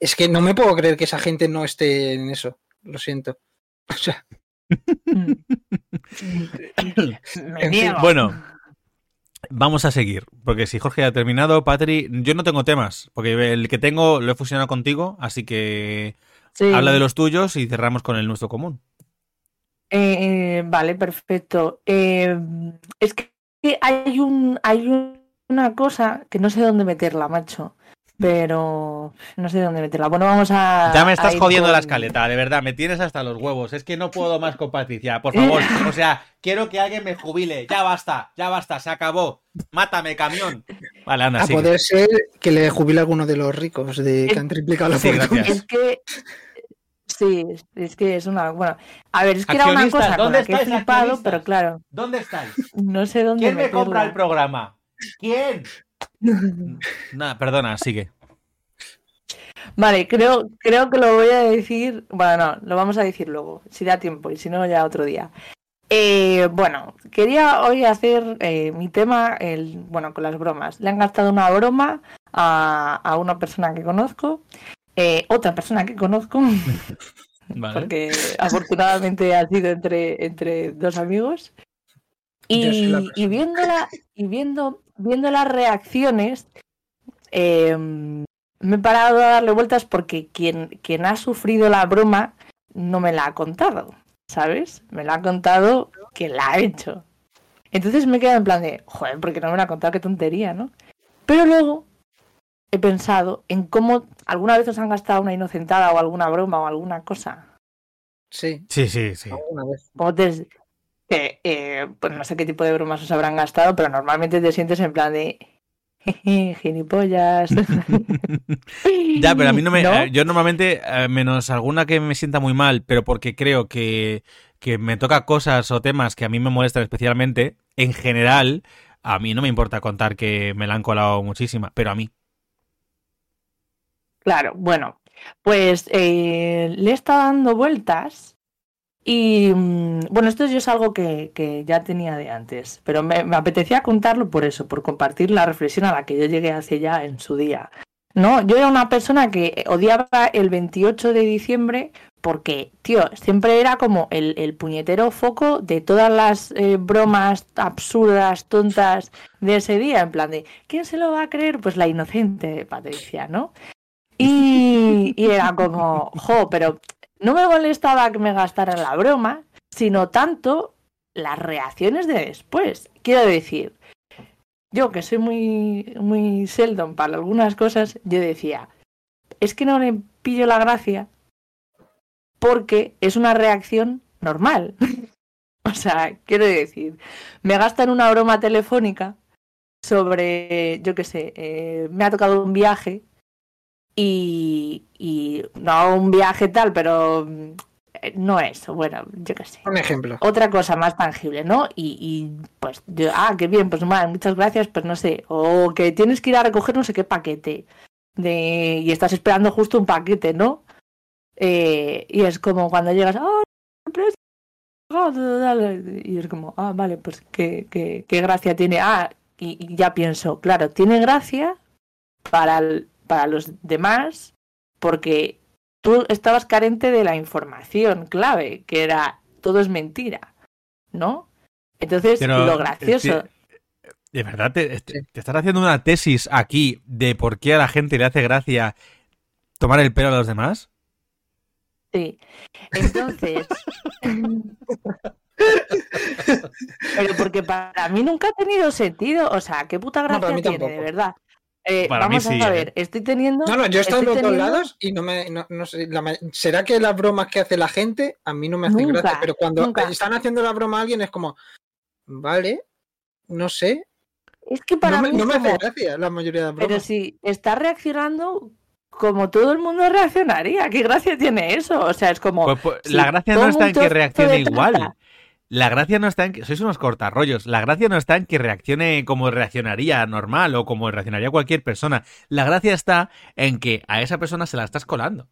Es que no me puedo creer que esa gente no esté en eso. Lo siento. O sea, Mm. En fin. Bueno, vamos a seguir. Porque si Jorge ha terminado, Patri, yo no tengo temas. Porque el que tengo lo he fusionado contigo, así que Sí. habla de los tuyos y cerramos con el nuestro común. Eh, eh, vale, perfecto. Eh, es que hay un hay un- una cosa que no sé dónde meterla, macho. Pero no sé dónde meterla. Bueno, vamos a. Ya me estás jodiendo la escaleta, de verdad, me tienes hasta los huevos. Es que no puedo más con Patricia, por favor. O sea, quiero que alguien me jubile. Ya basta, ya basta, se acabó. Mátame, camión. Vale, anda, a sigue. poder ser que le jubile a alguno de los ricos de que han triplicado la Sí, fortuna. gracias. Es que. Sí, es que es una. Bueno, a ver, es que era una cosa con ¿dónde la que he estáis, flipado, pero claro, ¿Dónde estáis? no sé dónde ¿Quién me compra el programa? ¿Quién? Nada, perdona, sigue. Vale, creo, creo que lo voy a decir. Bueno, no, lo vamos a decir luego, si da tiempo, y si no, ya otro día. Eh, bueno, quería hoy hacer eh, mi tema, el, bueno, con las bromas. Le han gastado una broma a, a una persona que conozco, eh, otra persona que conozco, Vale. porque afortunadamente ha sido entre, entre dos amigos. Y, viéndola, y viendo, viendo las reacciones, eh, me he parado a darle vueltas porque quien, quien ha sufrido la broma no me la ha contado, ¿sabes? Me la ha contado quien la ha hecho. Entonces me he quedado en plan de, joder, porque no me la ha contado, qué tontería, ¿no? Pero luego he pensado en cómo alguna vez os han gastado una inocentada o alguna broma o alguna cosa. Sí, Sí, sí, sí. alguna vez. Como te, que, eh, pues no sé qué tipo de bromas os habrán gastado, pero normalmente te sientes en plan de "Jeje, gilipollas. Ya, pero a mí no me. ¿No? eh, Yo normalmente, eh, menos alguna que me sienta muy mal, pero porque creo que, que me toca cosas o temas que a mí me molestan especialmente, en general, a mí no me importa contar que me la han colado muchísima, pero a mí. Claro, bueno, pues eh, le está dando vueltas y mm, bueno, esto yo es algo que, que ya tenía de antes, pero me, me apetecía contarlo por eso, por compartir la reflexión a la que yo llegué hace ya en su día. No, yo era una persona que odiaba el 28 de diciembre porque, tío, siempre era como el, el puñetero foco de todas las eh, bromas absurdas, tontas de ese día, en plan de, ¿quién se lo va a creer? Pues la inocente Patricia, ¿no? Y, era como, jo, pero no me molestaba que me gastaran la broma, sino tanto las reacciones de después. Quiero decir, yo que soy muy, muy seldom para algunas cosas, yo decía, es que no le pillo la gracia porque es una reacción normal. o sea, quiero decir, me gastan una broma telefónica sobre, yo qué sé, eh, me ha tocado un viaje y, y no un viaje tal, pero eh, no es, bueno, yo qué sé. Un ejemplo. Otra cosa más tangible, ¿no? Y, y pues, yo, ah, qué bien, pues mal, muchas gracias, pues no sé. O que tienes que ir a recoger no sé qué paquete. De, y estás esperando justo un paquete, ¿no? Eh, y es como cuando llegas, dale", y es como, ah, vale, pues qué, qué, qué gracia tiene. Ah, y, y ya pienso, claro, tiene gracia para, el- para los demás porque tú estabas carente de la información clave, que era todo es mentira, ¿no? Entonces, Pero, lo gracioso. eh, ¿De verdad te, te- te estás haciendo una tesis aquí de por qué a la gente le hace gracia tomar el pelo a los demás? Sí. Entonces. Pero porque para mí nunca ha tenido sentido. O sea, ¿qué puta gracia tiene, de verdad? Eh, Para mí vamos sí, a ¿eh? ver, estoy teniendo. No, no, yo he estado en estoy los dos lados y no me. No, no sé, la ¿Será que las bromas que hace la gente a mí no me hacen Nunca, gracia? Pero cuando nunca. están haciendo la broma a alguien es como. Vale, no sé. Es que para no me, mí no me hace gracia la mayoría de las bromas. Pero si está reaccionando como todo el mundo reaccionaría, ¿qué gracia tiene eso? O sea, es como. Pues, pues, la gracia no está en que reaccione igual. La gracia no está en que. Sois unos cortarrollos. La gracia no está en que reaccione como reaccionaría normal o como reaccionaría cualquier persona. La gracia está en que a esa persona se la estás colando.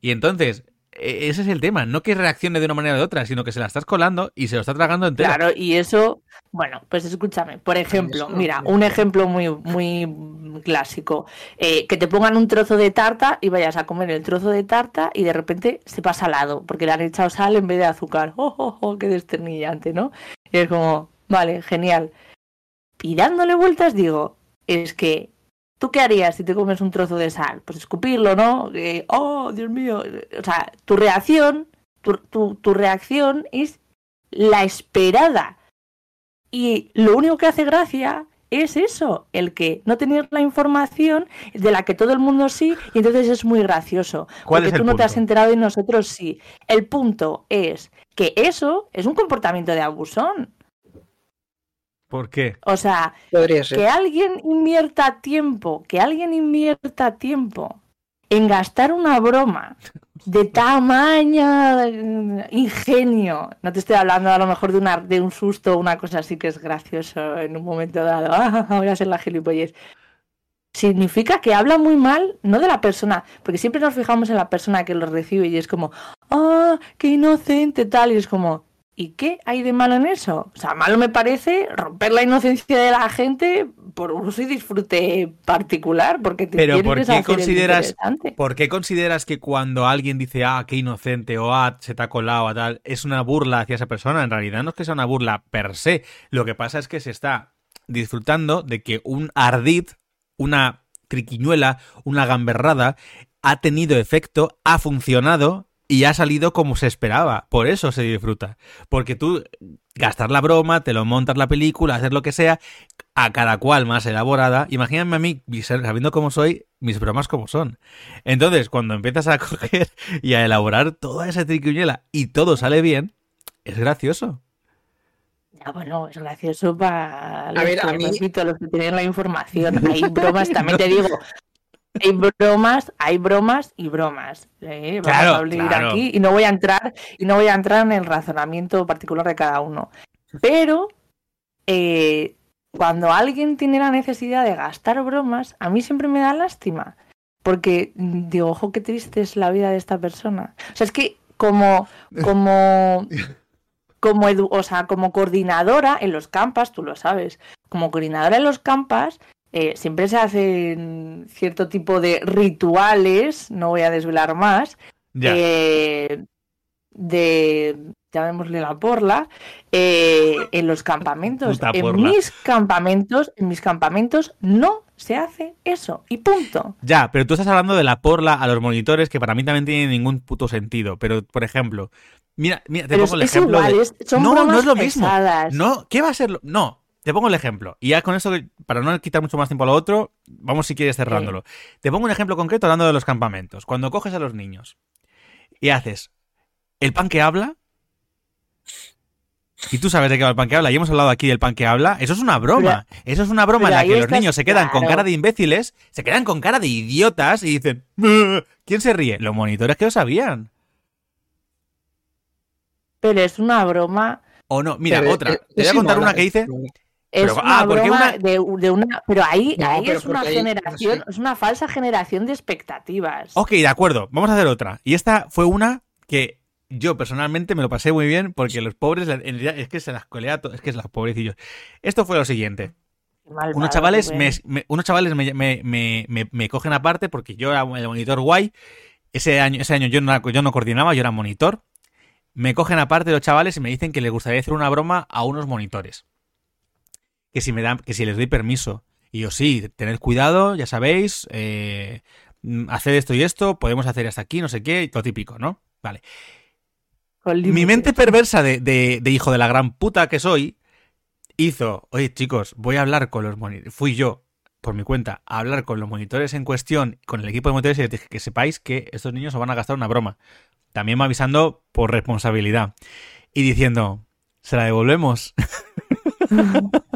Y entonces, ese es el tema. No que reaccione de una manera o de otra, sino que se la estás colando y se lo está tragando entero. Claro, y eso, bueno, pues escúchame, por ejemplo, mira, un ejemplo muy, muy clásico, eh, que te pongan un trozo de tarta y vayas a comer el trozo de tarta y de repente se pasa al lado, porque le han echado sal en vez de azúcar. ¡Oh, oh, oh! ¡Qué desternillante, ¿no? Y es como, vale, genial. Y dándole vueltas digo, es que, ¿tú qué harías si te comes un trozo de sal? Pues escupirlo, ¿no? Eh, ¡Oh, Dios mío! O sea, tu reacción, tu, tu, tu reacción es la esperada. Y lo único que hace gracia es eso, el que no tener la información de la que todo el mundo sí, y entonces es muy gracioso. ¿Cuál porque es el tú no te has enterado y nosotros sí. El punto es que eso es un comportamiento de abusón. ¿Por qué? O sea, Podría ser. que alguien invierta tiempo, que alguien invierta tiempo en gastar una broma de tamaño ingenio. No te estoy hablando a lo mejor de, una, de un susto o una cosa así que es gracioso en un momento dado. Ah, voy a ser la gilipollez. Significa que habla muy mal, no de la persona, porque siempre nos fijamos en la persona que lo recibe y es como, ah, qué inocente tal, y es como, ¿y qué hay de malo en eso? O sea, malo me parece romper la inocencia de la gente por uso y disfrute particular, porque te Pero ¿por qué consideras-. ¿Por qué consideras que cuando alguien dice, ah, qué inocente, o ah, se te ha colado, o tal, es una burla hacia esa persona? En realidad no es que sea una burla per se. Lo que pasa es que se está disfrutando de que un ardid, una triquiñuela, una gamberrada, ha tenido efecto, ha funcionado y ha salido como se esperaba. Por eso se disfruta. Porque tú gastar la broma, te lo montas la película, hacer lo que sea, a cada cual más elaborada. Imagíname a mí, sabiendo cómo soy, mis bromas como son. Entonces, cuando empiezas a coger y a elaborar toda esa triquiñuela y todo sale bien, es gracioso. Ya, bueno, es gracioso para los, ver, que, a mí- repito, los que tienen la información. Hay bromas, también te digo, hay bromas, hay bromas y bromas. ¿eh? Vamos Claro, a abrir claro. aquí y no voy a entrar y no voy a entrar en el razonamiento particular de cada uno. Pero eh, cuando alguien tiene la necesidad de gastar bromas, a mí siempre me da lástima. Porque digo, ojo, qué triste es la vida de esta persona. O sea, es que como, como, como, edu- o sea, como coordinadora en los campas, tú lo sabes, como coordinadora en los campas, eh, siempre se hacen cierto tipo de rituales, no voy a desvelar más, Ya. eh, de, llamémosle la porla, eh, en los campamentos. Puta En porla. mis campamentos, en mis campamentos no se hace eso. Y punto. Ya, pero tú estás hablando de la porla a los monitores que para mí también tiene ningún puto sentido. Pero, por ejemplo, mira, mira te Pero pongo el es ejemplo igual, de- es- son No, no es lo mismo. pesadas. No, ¿qué va a ser? lo- No, te pongo el ejemplo. Y ya con que- para no quitar mucho más tiempo a lo otro, vamos si quieres cerrándolo. Te pongo un ejemplo concreto hablando de los campamentos. Cuando coges a los niños y haces el pan que habla, y tú sabes de qué va el pan que habla, y hemos hablado aquí del pan que habla, eso es una broma. eso es una broma en la que los niños se quedan con cara de imbéciles, se quedan con cara de idiotas y dicen. ¿quién se ríe? Los monitores que lo sabían. Pero es una broma. O no, mira, Pero, otra. Te voy a contar una que hice. Es Pero, una ah, porque broma una- De, de una. Pero ahí, No, ahí pero es una ahí- generación, es una falsa generación de expectativas. Ok, de acuerdo, vamos a hacer otra. Y esta fue una que yo personalmente me lo pasé muy bien porque los pobres, en realidad, es que se las colea, to- es que es las pobrecillos. Esto fue lo siguiente. Malvado, Unos chavales, me, me- unos chavales me, me- me- me- me cogen aparte porque yo era el monitor guay. Ese año, ese año yo, no, yo no coordinaba, yo era monitor. Me cogen aparte los chavales y me dicen que les gustaría hacer una broma a unos monitores. Que si me dan, que si les doy permiso. Y yo, sí, tened cuidado, ya sabéis, eh, mm, haced esto y esto, podemos hacer hasta aquí, no sé qué, lo típico, ¿no? Vale. Mi mente perversa de, de- de hijo de la gran puta que soy hizo, oye chicos, voy a hablar con los monitores. Fui yo, por mi cuenta, a hablar con los monitores en cuestión, con el equipo de monitores y les dije que sepáis que estos niños os van a gastar una broma. También me avisando por responsabilidad. Y diciendo, ¿se la devolvemos?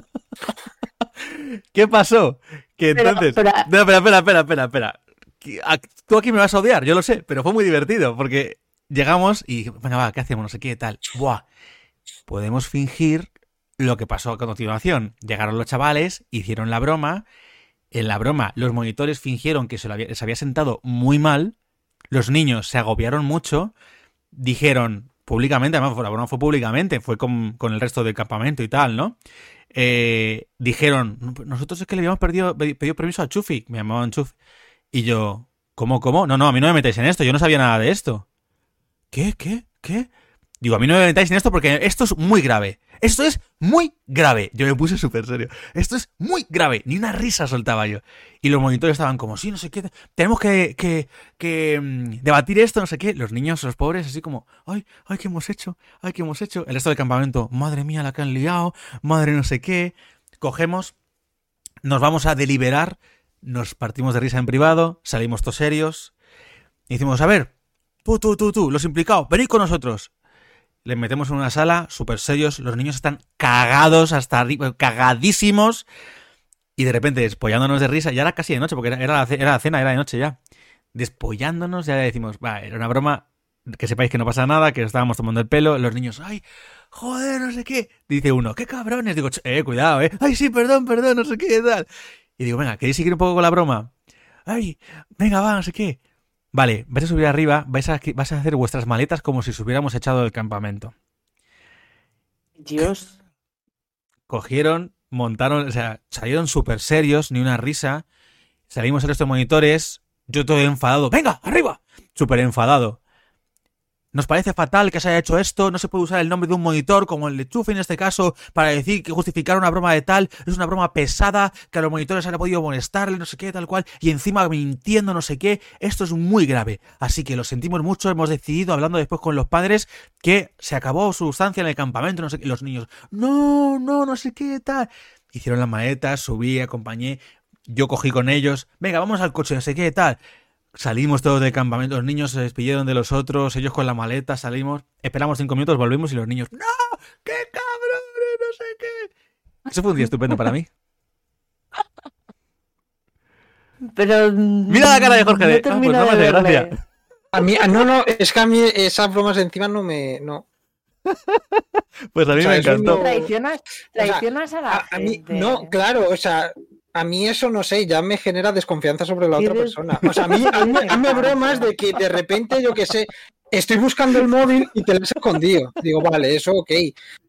¿Qué pasó? Que entonces... pero- No, espera, espera, espera, espera, espera. Tú aquí me vas a odiar, yo lo sé, pero fue muy divertido porque llegamos y, venga, va, ¿qué hacemos? No sé qué, tal. Buah, podemos fingir lo que pasó a continuación. Llegaron los chavales, hicieron la broma. En la broma, los monitores fingieron que se, lo había, se había sentado muy mal. Los niños se agobiaron mucho. Dijeron públicamente, además la broma fue públicamente, fue con, con el resto del campamento y tal, ¿no? Eh, dijeron, "No, pues nosotros es que le habíamos perdido, pedido permiso a Chufi, me llamaban Chufi. Y yo, ¿cómo, cómo? No, no, a mí no me metáis en esto, yo no sabía nada de esto. ¿Qué, qué, qué? Digo, a mí no me metáis en esto porque esto es muy grave. Esto es muy grave. Yo me puse súper serio. Esto es muy grave. Ni una risa soltaba yo. Y los monitores estaban como, sí, no sé qué. Tenemos que, que, que mm, debatir esto, no sé qué. Los niños, los pobres, así como, ay, ay, ¿qué hemos hecho? Ay, ¿qué hemos hecho? El resto del campamento, madre mía, la que han liado. Madre no sé qué. Cogemos, nos vamos a deliberar. Nos partimos de risa en privado. Salimos todos serios. Y decimos, a ver, tú, tú, tú, tú, los implicados, venid con nosotros. Les metemos en una sala, súper serios, los niños están cagados hasta arriba, cagadísimos, y de repente despollándonos de risa, ya era casi de noche, porque era, la, era la cena, era de noche ya. Despollándonos, ya decimos, va, era una broma, que sepáis que no pasa nada, que estábamos tomando el pelo, los niños, ay, joder, no sé qué. Dice uno, qué cabrones, digo, "Ch, eh, cuidado, eh, ay, sí, perdón, perdón, no sé qué, tal. Y digo, venga, ¿queréis seguir un poco con la broma? Ay, venga, va, no sé qué. Vale, vais a subir arriba, vais a, vais a hacer vuestras maletas como si os hubiéramos echado del campamento. Dios. Cogieron, montaron, o sea, salieron súper serios, ni una risa. Salimos en estos monitores, yo todo enfadado. ¡Venga, arriba! Súper enfadado. Nos parece fatal que se haya hecho esto, no se puede usar el nombre de un monitor como el de Chufi en este caso para decir que justificar una broma de tal es una broma pesada, que a los monitores han podido molestarle, no sé qué, tal cual, y encima mintiendo, no sé qué, esto es muy grave. Así que lo sentimos mucho, hemos decidido, hablando después con los padres, que se acabó su estancia en el campamento, no sé qué, y los niños, no, no, no sé qué, tal. Hicieron las maletas, subí, acompañé, yo cogí con ellos, venga, vamos al coche, no sé qué, tal. Salimos todos del campamento, los niños se despidieron de los otros, ellos con la maleta, salimos, esperamos cinco minutos, volvimos y los niños, ¡No! ¡Qué cabrones! No sé qué. Eso fue un día estupendo para mí. Pero. Mira la cara de Jorge de, No "Ah, pues termino no me hace de gracia". A mí, ah, no, no, es que a mí esas bromas de encima no me. No. Pues a mí O sea, me encantó. Traicionas, sea, traicionas a la A, a mí, no, claro, o sea, a mí eso no sé, ya me genera desconfianza sobre la otra persona. O sea, a mí, hazme, hazme bromas de que de repente, yo qué sé, estoy buscando el móvil y te lo he escondido. Digo, vale, eso ok,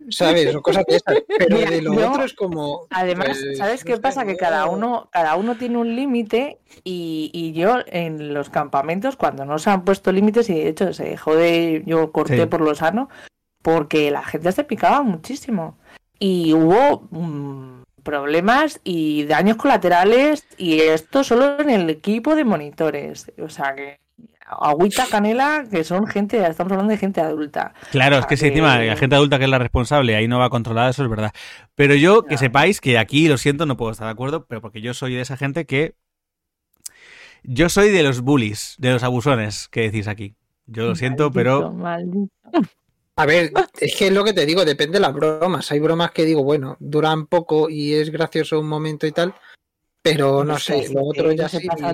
¿sabes? O cosas de esas. Pero Mira, de lo yo- otro es como. Además, pues, ¿sabes no qué sé, pasa? Que no- cada uno, cada uno tiene un límite y, y yo en los campamentos, cuando no se han puesto límites, y de hecho se dejó de, yo corté Sí. por lo sano, porque la gente se picaba muchísimo. Y hubo mm, problemas y daños colaterales, y esto solo en el equipo de monitores. O sea que agüita canela, que son gente, estamos hablando de gente adulta. Claro, es que si encima la gente adulta que es la responsable ahí no va controlada, eso es verdad. Pero yo, que sepáis que aquí, lo siento, no puedo estar de acuerdo, pero porque yo soy de esa gente que... Yo soy de los bullies, de los abusones que decís aquí. Yo lo siento, pero... Maldito. A ver, es que es lo que te digo, depende de las bromas. Hay bromas que digo, bueno, duran poco y es gracioso un momento y tal, pero no sé, lo otro ya se sí. pasa.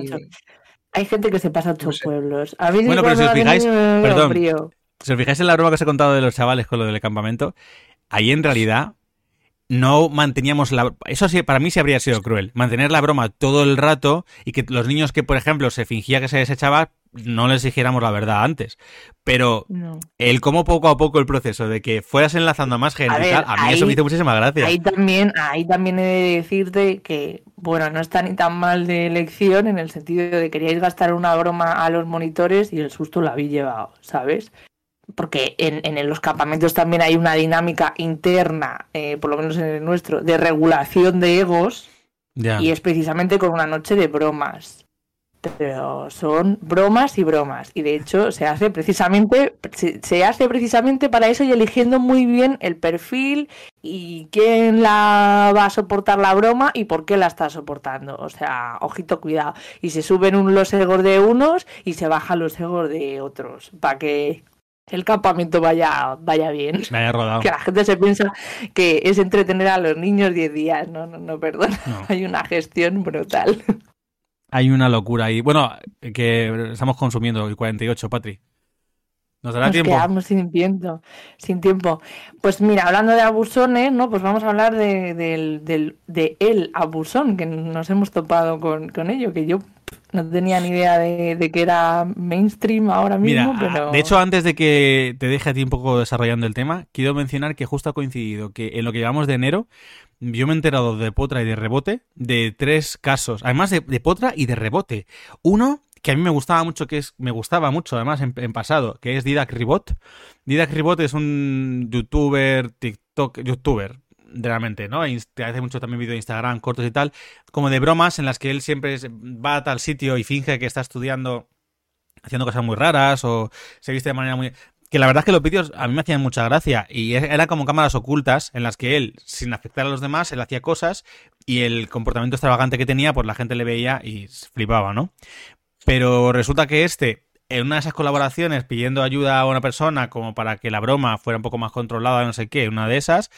Hay gente que se pasa a No sé. pueblos. A mí sí Bueno, pero si os fijáis- perdón. frío. Si os fijáis en la broma que os he contado de los chavales con lo del campamento, ahí en realidad no manteníamos la... Eso sí, para mí sí habría sido cruel. Mantener la broma todo el rato y que los niños que, por ejemplo, se fingía que se desechaba, no les dijéramos la verdad antes. Pero No. el cómo poco a poco el proceso de que fueras enlazando a más gente A y tal, a mí eso me hizo muchísima gracia. Ahí también, ahí también he de decirte que, bueno, no está ni tan mal de elección en el sentido de que queríais gastar una broma a los monitores y el susto lo habéis llevado, ¿sabes? Porque en, en los campamentos también hay una dinámica interna, eh, por lo menos en el nuestro, de regulación de egos Ya. y es precisamente con una noche de bromas. Pero son bromas y bromas. Y de hecho se hace precisamente, se, se hace precisamente para eso y eligiendo muy bien el perfil y quién la va a soportar la broma y por qué la está soportando. O sea, ojito, cuidado. Y se suben un- los egos de unos y se bajan los egos de otros. Para que el campamento vaya, vaya bien. Me haya rodado. Que la gente se piensa que es entretener a los niños 10 días. No, no, no, perdón. No. Hay una gestión brutal. Hay una locura ahí. Bueno, que estamos consumiendo el 48, Patri. ¿Nos dará Nos tiempo? quedamos sin tiempo, sin tiempo. Pues mira, hablando de abusones, ¿no? Pues vamos a hablar de, del- de el abusón, que nos hemos topado con, con ello, que yo no tenía ni idea de, de que era mainstream ahora Mira, mismo, pero... de hecho, antes de que te deje a ti un poco desarrollando el tema, quiero mencionar que justo ha coincidido que en lo que llevamos de enero, yo me he enterado de potra y de rebote de tres casos, además de, de potra y de rebote. Uno que a mí me gustaba mucho, que es me gustaba mucho además en, en pasado, que es Didac Ribot. Didac Ribot es un youtuber, TikTok, youtuber, realmente, ¿no? Inst- Hace mucho también vídeo de Instagram, cortos y tal, como de bromas en las que él siempre va a tal sitio y finge que está estudiando haciendo cosas muy raras o se viste de manera muy... Que la verdad es que los vídeos a mí me hacían mucha gracia y e- eran como cámaras ocultas en las que él, sin afectar a los demás, él hacía cosas y el comportamiento extravagante que tenía, pues la gente le veía y flipaba, ¿no? Pero resulta que este, en una de esas colaboraciones pidiendo ayuda a una persona como para que la broma fuera un poco más controlada, no sé qué, una de esas,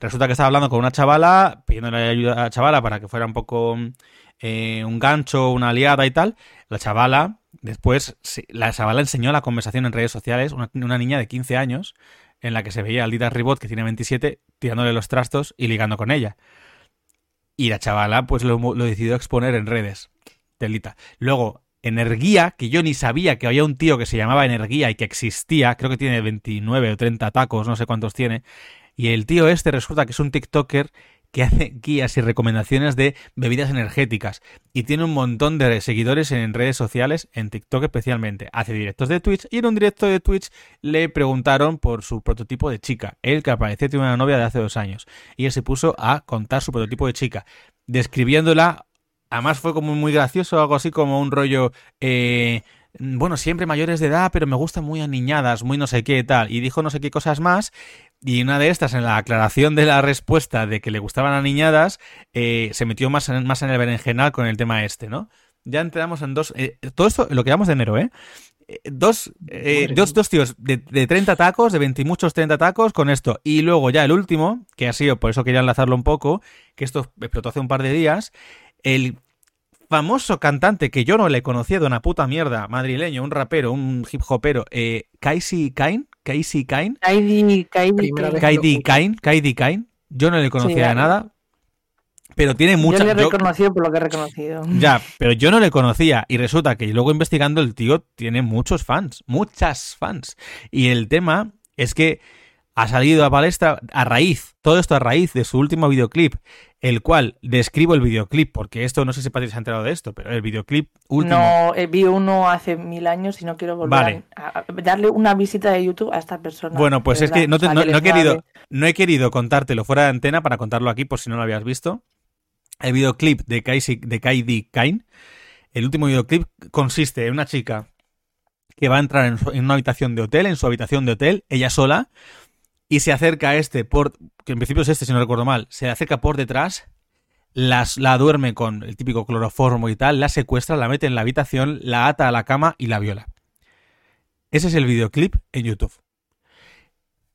resulta que estaba hablando con una chavala, pidiéndole ayuda a la chavala para que fuera un poco eh, un gancho, una aliada y tal. La chavala, después, la chavala enseñó la conversación en redes sociales, una, una niña de 15 años, en la que se veía al Dita Ribot, que tiene 27, tirándole los trastos y ligando con ella. Y la chavala, pues lo, lo decidió exponer en redes. Telita. Luego, Energía, que yo ni sabía que había un tío que se llamaba Energía y que existía, creo que tiene 29 o 30 tacos, no sé cuántos tiene. Y el tío este resulta que es un TikToker que hace guías y recomendaciones de bebidas energéticas y tiene un montón de seguidores en redes sociales, en TikTok especialmente. Hace directos de Twitch y en un directo de Twitch le preguntaron por su prototipo de chica. Él que aparecía tiene una novia de hace dos años y él se puso a contar su prototipo de chica, describiéndola. Además fue como muy gracioso, algo así como un rollo... Eh, bueno, siempre mayores de edad, pero me gustan muy aniñadas, muy no sé qué tal. Y dijo no sé qué cosas más. Y una de estas, en la aclaración de la respuesta de que le gustaban aniñadas, eh, se metió más en, más en el berenjenal con el tema este, ¿no? Ya entramos en dos... eh, todo esto, lo que vamos de enero, ¿eh? Eh, Dos, eh, dos, dos tíos de, de 30 tacos, de 20 y muchos 30 tacos con esto. Y luego ya el último, que ha sido, por eso quería enlazarlo un poco, que esto explotó hace un par de días, el famoso cantante que yo no le conocía de una puta mierda, madrileño, un rapero, un hip hopero, eh, Casey Kane, Casey Kane, Kaidi, Kaidi, Primera Kaidi. Kane, yo no le conocía Sí, de nada. Pero tiene mucha... Yo le he yo- reconocido por lo que he reconocido. Ya, pero yo no le conocía y resulta que luego investigando el tío tiene muchos fans, muchas fans. Y el tema es que ha salido a palestra a raíz, todo esto a raíz de su último videoclip, el cual describo el videoclip, porque esto no sé si Patrick se ha enterado de esto, pero el videoclip último... No, eh, vi uno hace mil años y no quiero volver Vale. a, a darle una visita de YouTube a esta persona. Bueno, pues es que no, te- no- no he querido, no he querido contártelo fuera de antena para contarlo aquí por si no lo habías visto. El videoclip de Kaisi- de Kaidi Kain, el último videoclip consiste en una chica que va a entrar en, su- en una habitación de hotel, en su habitación de hotel, ella sola, y se acerca a este por, que en principio es este si no recuerdo mal, se acerca por detrás, las, la duerme con el típico cloroformo y tal, la secuestra, la mete en la habitación, la ata a la cama y la viola. Ese es el videoclip en YouTube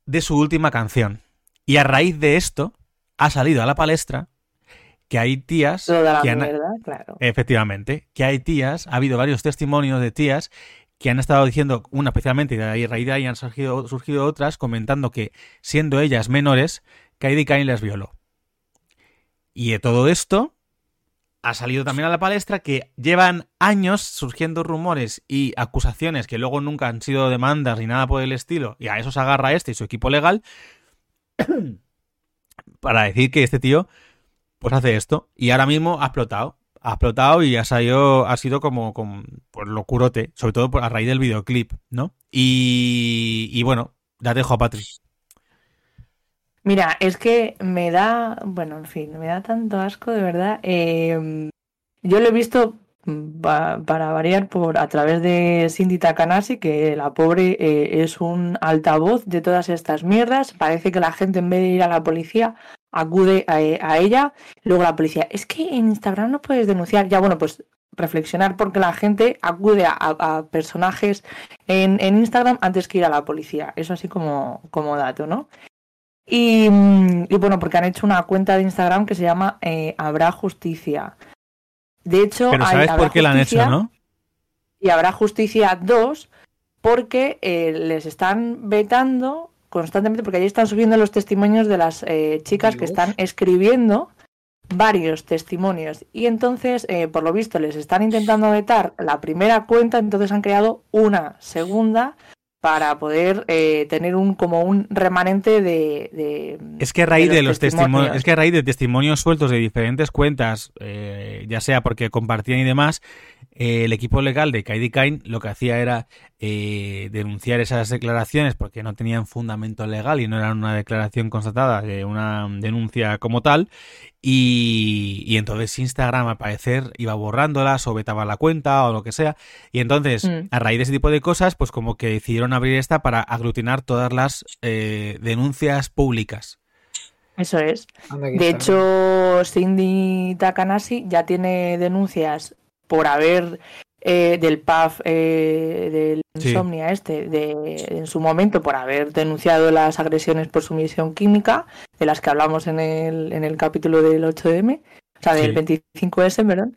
de su última canción. Y a raíz de esto ha salido a la palestra que hay tías Toda la que han, mierda, claro. efectivamente, que hay tías, ha habido varios testimonios de tías que han estado diciendo, una especialmente, y de ahí raíz de ahí han surgido, otras, comentando que siendo ellas menores, Kaidi Kain les violó. Y de todo esto ha salido también a la palestra que llevan años surgiendo rumores y acusaciones que luego nunca han sido demandas ni nada por el estilo, y a eso se agarra este y su equipo legal, para decir que este tío pues hace esto. Y ahora mismo ha explotado. Ha explotado y ha salido, ha sido como, como pues, locurote, sobre todo por, a raíz del videoclip, ¿no? Y, y bueno, ya dejo a Patrick. Mira, es que me da, bueno, en fin, me da tanto asco, de verdad. Eh, yo lo he visto mm, pa- para variar por a través de Cindy Takanashi, que la pobre eh, es un altavoz de todas estas mierdas. Parece que la gente en vez de ir a la policía acude a, a ella. Luego la policía, es que en Instagram no puedes denunciar. Ya bueno, pues reflexionar porque la gente acude a, personajes en, en Instagram antes que ir a la policía. Eso así como, como dato, ¿no? Y, mm, y bueno, porque han hecho una cuenta de Instagram que se llama eh, Habrá Justicia. De hecho, Pero hay ¿sabes Habrá por qué la han hecho, no? Y Habrá Justicia 2 porque eh, les están vetando constantemente, porque allí están subiendo los testimonios de las eh, chicas que están escribiendo varios testimonios. Y entonces, eh, por lo visto, les están intentando vetar la primera cuenta, entonces han creado una segunda para poder eh, tener un como un remanente de, de- Es que a raíz de de los los testimonios, testimonios. es que a raíz de testimonios sueltos de diferentes cuentas, eh, ya sea porque compartían y demás, eh, el equipo legal de Kaidi Kain lo que hacía era eh, denunciar esas declaraciones porque no tenían fundamento legal y no eran una declaración constatada de una denuncia como tal. Y, y entonces Instagram al parecer iba borrándolas o vetaba la cuenta o lo que sea. Y entonces, Mm. a raíz de ese tipo de cosas, pues como que decidieron abrir esta para aglutinar todas las eh, denuncias públicas. Eso es. De hecho, Cindy Takanashi ya tiene denuncias por haber eh, del PAF eh, del Sí. Insomnia este, de, en su momento por haber denunciado las agresiones por sumisión química, de las que hablamos en el, en el capítulo del 8M, o sea, del Sí. 25S, perdón.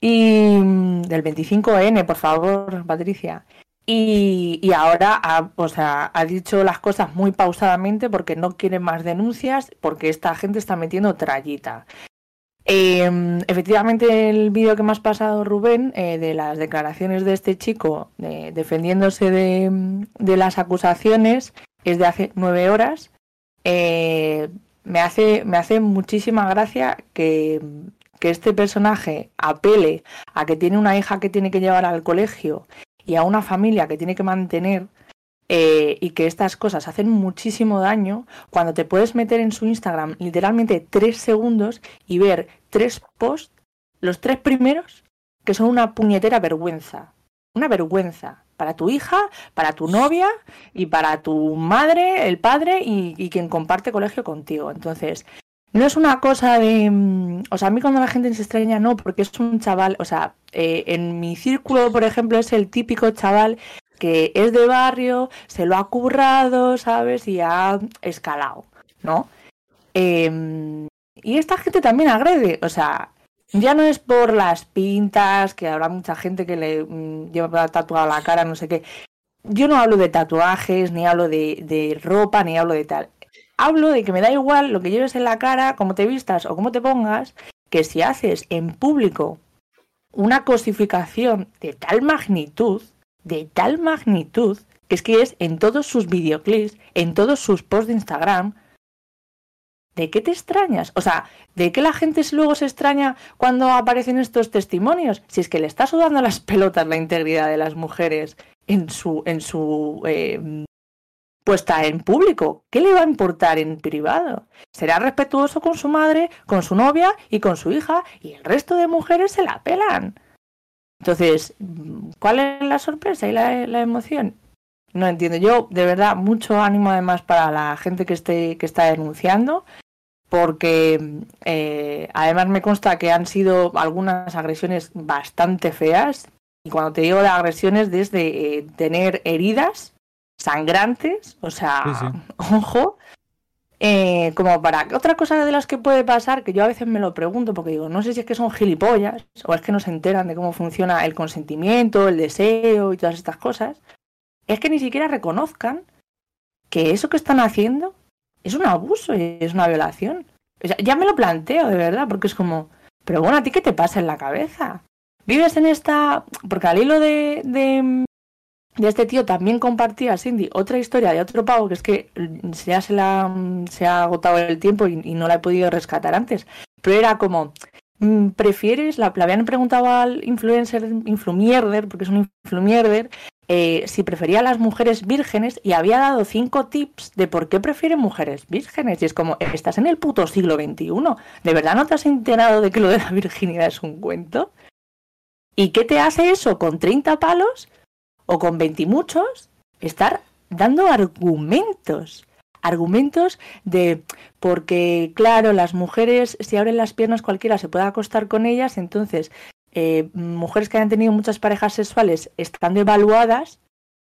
Y mm, del 25N, por favor, Patricia. Y, y ahora ha, o sea, ha dicho las cosas muy pausadamente porque no quiere más denuncias, porque esta gente está metiendo trallita. Eh, efectivamente, el vídeo que me has pasado, Rubén, eh, de las declaraciones de este chico eh, defendiéndose de, de las acusaciones, es de hace nueve horas. Eh, me, hace, me hace muchísima gracia que, que este personaje apele a que tiene una hija que tiene que llevar al colegio y a una familia que tiene que mantener eh, y que estas cosas hacen muchísimo daño cuando te puedes meter en su Instagram literalmente tres segundos y ver tres posts, los tres primeros, que son una puñetera vergüenza. Una vergüenza para tu hija, para tu novia y para tu madre, el padre y, quien comparte colegio contigo. Entonces, no es una cosa de... mm, O sea, a mí cuando la gente se extraña, no, porque es un chaval, o sea, eh, en mi círculo, por ejemplo, es el típico chaval que es de barrio, se lo ha currado, ¿sabes? Y ha escalado, ¿no? Eh, y esta gente también agrede, o sea, ya no es por las pintas, que habrá mucha gente que le mm, lleva tatuada la cara, no sé qué. Yo no hablo de tatuajes, ni hablo de, de ropa, ni hablo de tal. hablo de que me da igual lo que lleves en la cara, cómo te vistas o cómo te pongas, que si haces en público una cosificación de tal magnitud, de tal magnitud, que es que es en todos sus videoclips, en todos sus posts de Instagram, ¿de qué te extrañas? O sea, ¿de qué la gente luego se extraña cuando aparecen estos testimonios? Si es que le está sudando las pelotas la integridad de las mujeres en su, en su eh, puesta en público. ¿Qué le va a importar en privado? Será respetuoso con su madre, con su novia y con su hija, y el resto de mujeres se la pelan. Entonces, ¿cuál es la sorpresa y la, la emoción? No entiendo. Yo, de verdad, mucho ánimo además para la gente que esté, que está denunciando, porque eh, además me consta que han sido algunas agresiones bastante feas. Y cuando te digo de agresiones, desde eh, tener heridas sangrantes, o sea, ojo, eh, como para otra cosa de las que puede pasar, que yo a veces me lo pregunto, porque digo, no sé si es que son gilipollas o es que no se enteran de cómo funciona el consentimiento, el deseo y todas estas cosas, es que ni siquiera reconozcan que eso que están haciendo es un abuso y es una violación. ya me lo planteo de verdad, porque es como, pero bueno, ¿a ti qué te pasa en la cabeza? Vives en esta... Porque al hilo de este tío también compartía Cindy otra historia de otro pavo que es que ya se, la, se ha agotado el tiempo y, no la he podido rescatar antes. Pero era como, mm, ¿prefieres? La, habían preguntado al influencer, influmierder, porque es un influmierder, eh, si prefería a las mujeres vírgenes y había dado cinco tips de por qué prefieren mujeres vírgenes. Y es como, estás en el puto siglo XXI. ¿De verdad no te has enterado de que lo de la virginidad es un cuento? ¿Y qué te hace eso con 30 palos? O con veintimuchos, estar dando argumentos. Argumentos de porque, claro, las mujeres, si abren las piernas cualquiera se puede acostar con ellas, entonces eh, mujeres que hayan tenido muchas parejas sexuales están devaluadas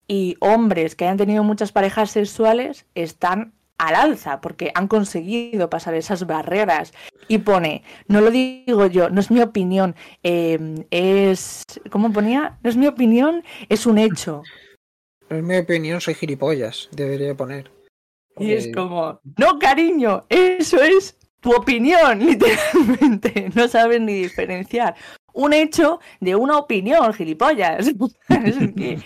y hombres que hayan tenido muchas parejas sexuales están al alza porque han conseguido pasar esas barreras y pone, no lo digo yo, no es mi opinión, eh, es, ¿cómo ponía? No es mi opinión, es un hecho. No es mi opinión, soy gilipollas, debería poner. Y es como, no cariño, eso es tu opinión, literalmente, no sabes ni diferenciar un hecho de una opinión, gilipollas. es, que,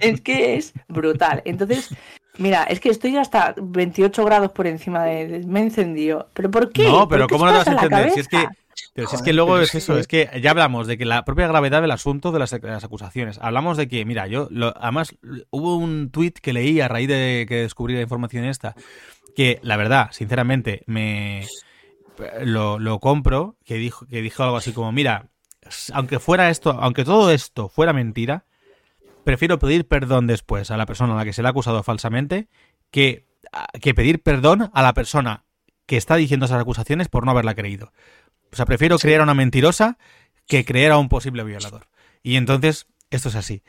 es que es brutal. Entonces, Mira, es que estoy hasta 28 grados por encima de... Me encendido. ¿Pero por qué? No, pero ¿cómo no te vas a entender? Si es que... Pero si es que luego es eso, es que ya hablamos de que la propia gravedad del asunto de las, acusaciones. Hablamos de que, mira, yo, además, hubo un tuit que leí a raíz de que descubrí la información esta, que la verdad, sinceramente, me lo, lo compro, que dijo, que dijo algo así como, mira, aunque fuera esto, aunque todo esto fuera mentira, prefiero pedir perdón después a la persona a la que se le ha acusado falsamente que, que pedir perdón a la persona que está diciendo esas acusaciones por no haberla creído. O sea, prefiero creer a una mentirosa que creer a un posible violador. Y entonces, esto es así.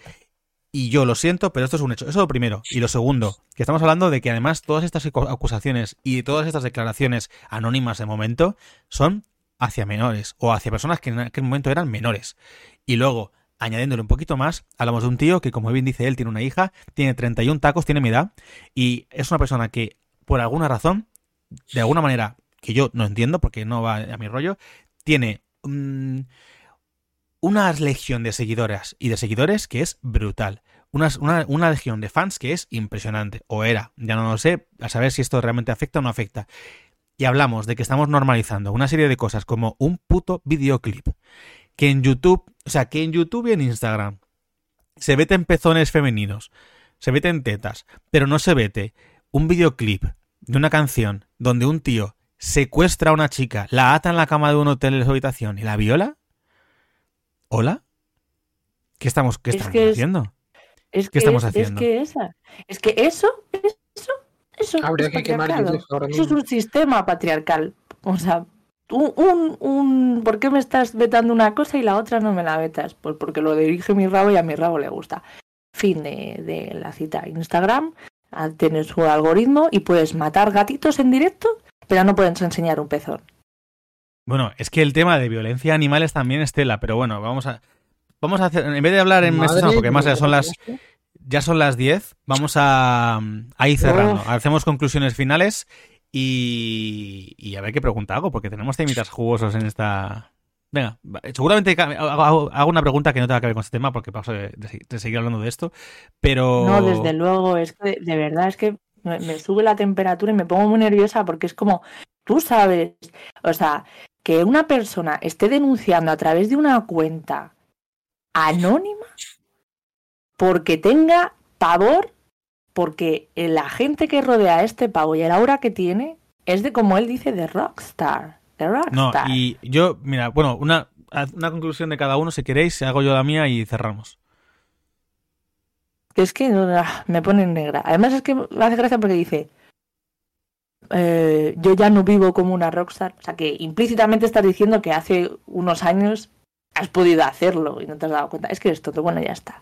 Y yo lo siento, pero esto es un hecho. Eso es lo primero. Y lo segundo, que estamos hablando de que además todas estas acusaciones y todas estas declaraciones anónimas de momento son hacia menores o hacia personas que en aquel momento eran menores. Y luego, añadiéndole un poquito más, hablamos de un tío que, como bien dice él, tiene una hija, tiene 31 tacos, tiene mi edad, y es una persona que, por alguna razón, de alguna manera que yo no entiendo, porque no va a mi rollo, tiene mm, una legión de seguidoras y de seguidores que es brutal. Una, una, legión de fans que es impresionante, o era, ya no lo sé, a saber si esto realmente afecta o no afecta. Y hablamos de que estamos normalizando una serie de cosas como un puto videoclip, que en YouTube, o sea, que en YouTube y en Instagram se veten pezones femeninos, se veten tetas, pero no se vete un videoclip de una canción donde un tío secuestra a una chica, la ata en la cama de un hotel en su habitación y la viola. ¿Hola? ¿Qué estamos, qué estamos haciendo? Es ¿Qué estamos haciendo? Es que esa, es que eso, eso, eso, Habría que quemar eso es un sistema patriarcal. O sea, un, un, ¿por qué me estás vetando una cosa y la otra no me la vetas? Pues porque lo dirige mi rabo y a mi rabo le gusta. Fin de, la cita. Instagram ah, tiene su algoritmo y puedes matar gatitos en directo, pero no puedes enseñar un pezón. Bueno, es que el tema de violencia animales también es tela, pero bueno, vamos a vamos a hacer en vez de hablar en meses, porque más ya son las ya son las 10, vamos a, a ir cerrando. Hacemos conclusiones finales Y, y a ver qué pregunta hago, porque tenemos temitas jugosos en esta... Venga, seguramente hago, una pregunta que no tenga que ver con este tema, porque paso de, seguir hablando de esto, pero... No, desde luego, es que de verdad es que me sube la temperatura y me pongo muy nerviosa porque es como, tú sabes, o sea, que una persona esté denunciando a través de una cuenta anónima porque tenga pavor, porque la gente que rodea a este pavo y el aura que tiene es de, como él dice, de rockstar. De No, rockstar. y yo, mira, bueno, una, una conclusión de cada uno, si queréis, hago yo la mía y cerramos. Que es que me pone negra. Además es que me hace gracia porque dice, eh, yo ya no vivo como una rockstar. O sea que implícitamente estás diciendo que hace unos años has podido hacerlo y no te has dado cuenta. Es que eres tonto. Bueno, ya está.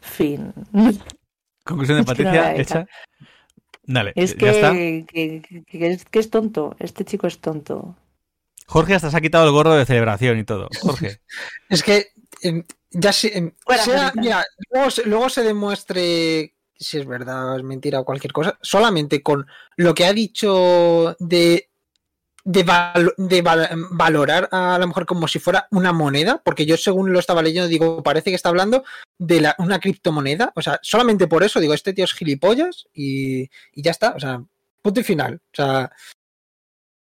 Fin. Conclusión de Patricia, hecha. Dale, Es ya está. que, que, que- que es, que es tonto. Este chico es tonto. Jorge hasta se ha quitado el gorro de celebración y todo. Jorge. Es que em, ya se, em, sea- mira, luego, se- luego se demuestre si es verdad o es mentira o cualquier cosa, solamente con lo que ha dicho de, de, val- de val- valorar a la mujer como si fuera una moneda, porque yo según lo estaba leyendo digo, parece que está hablando de la, una criptomoneda, o sea, solamente por eso digo, este tío es gilipollas y, y ya está, o sea, punto y final, o sea,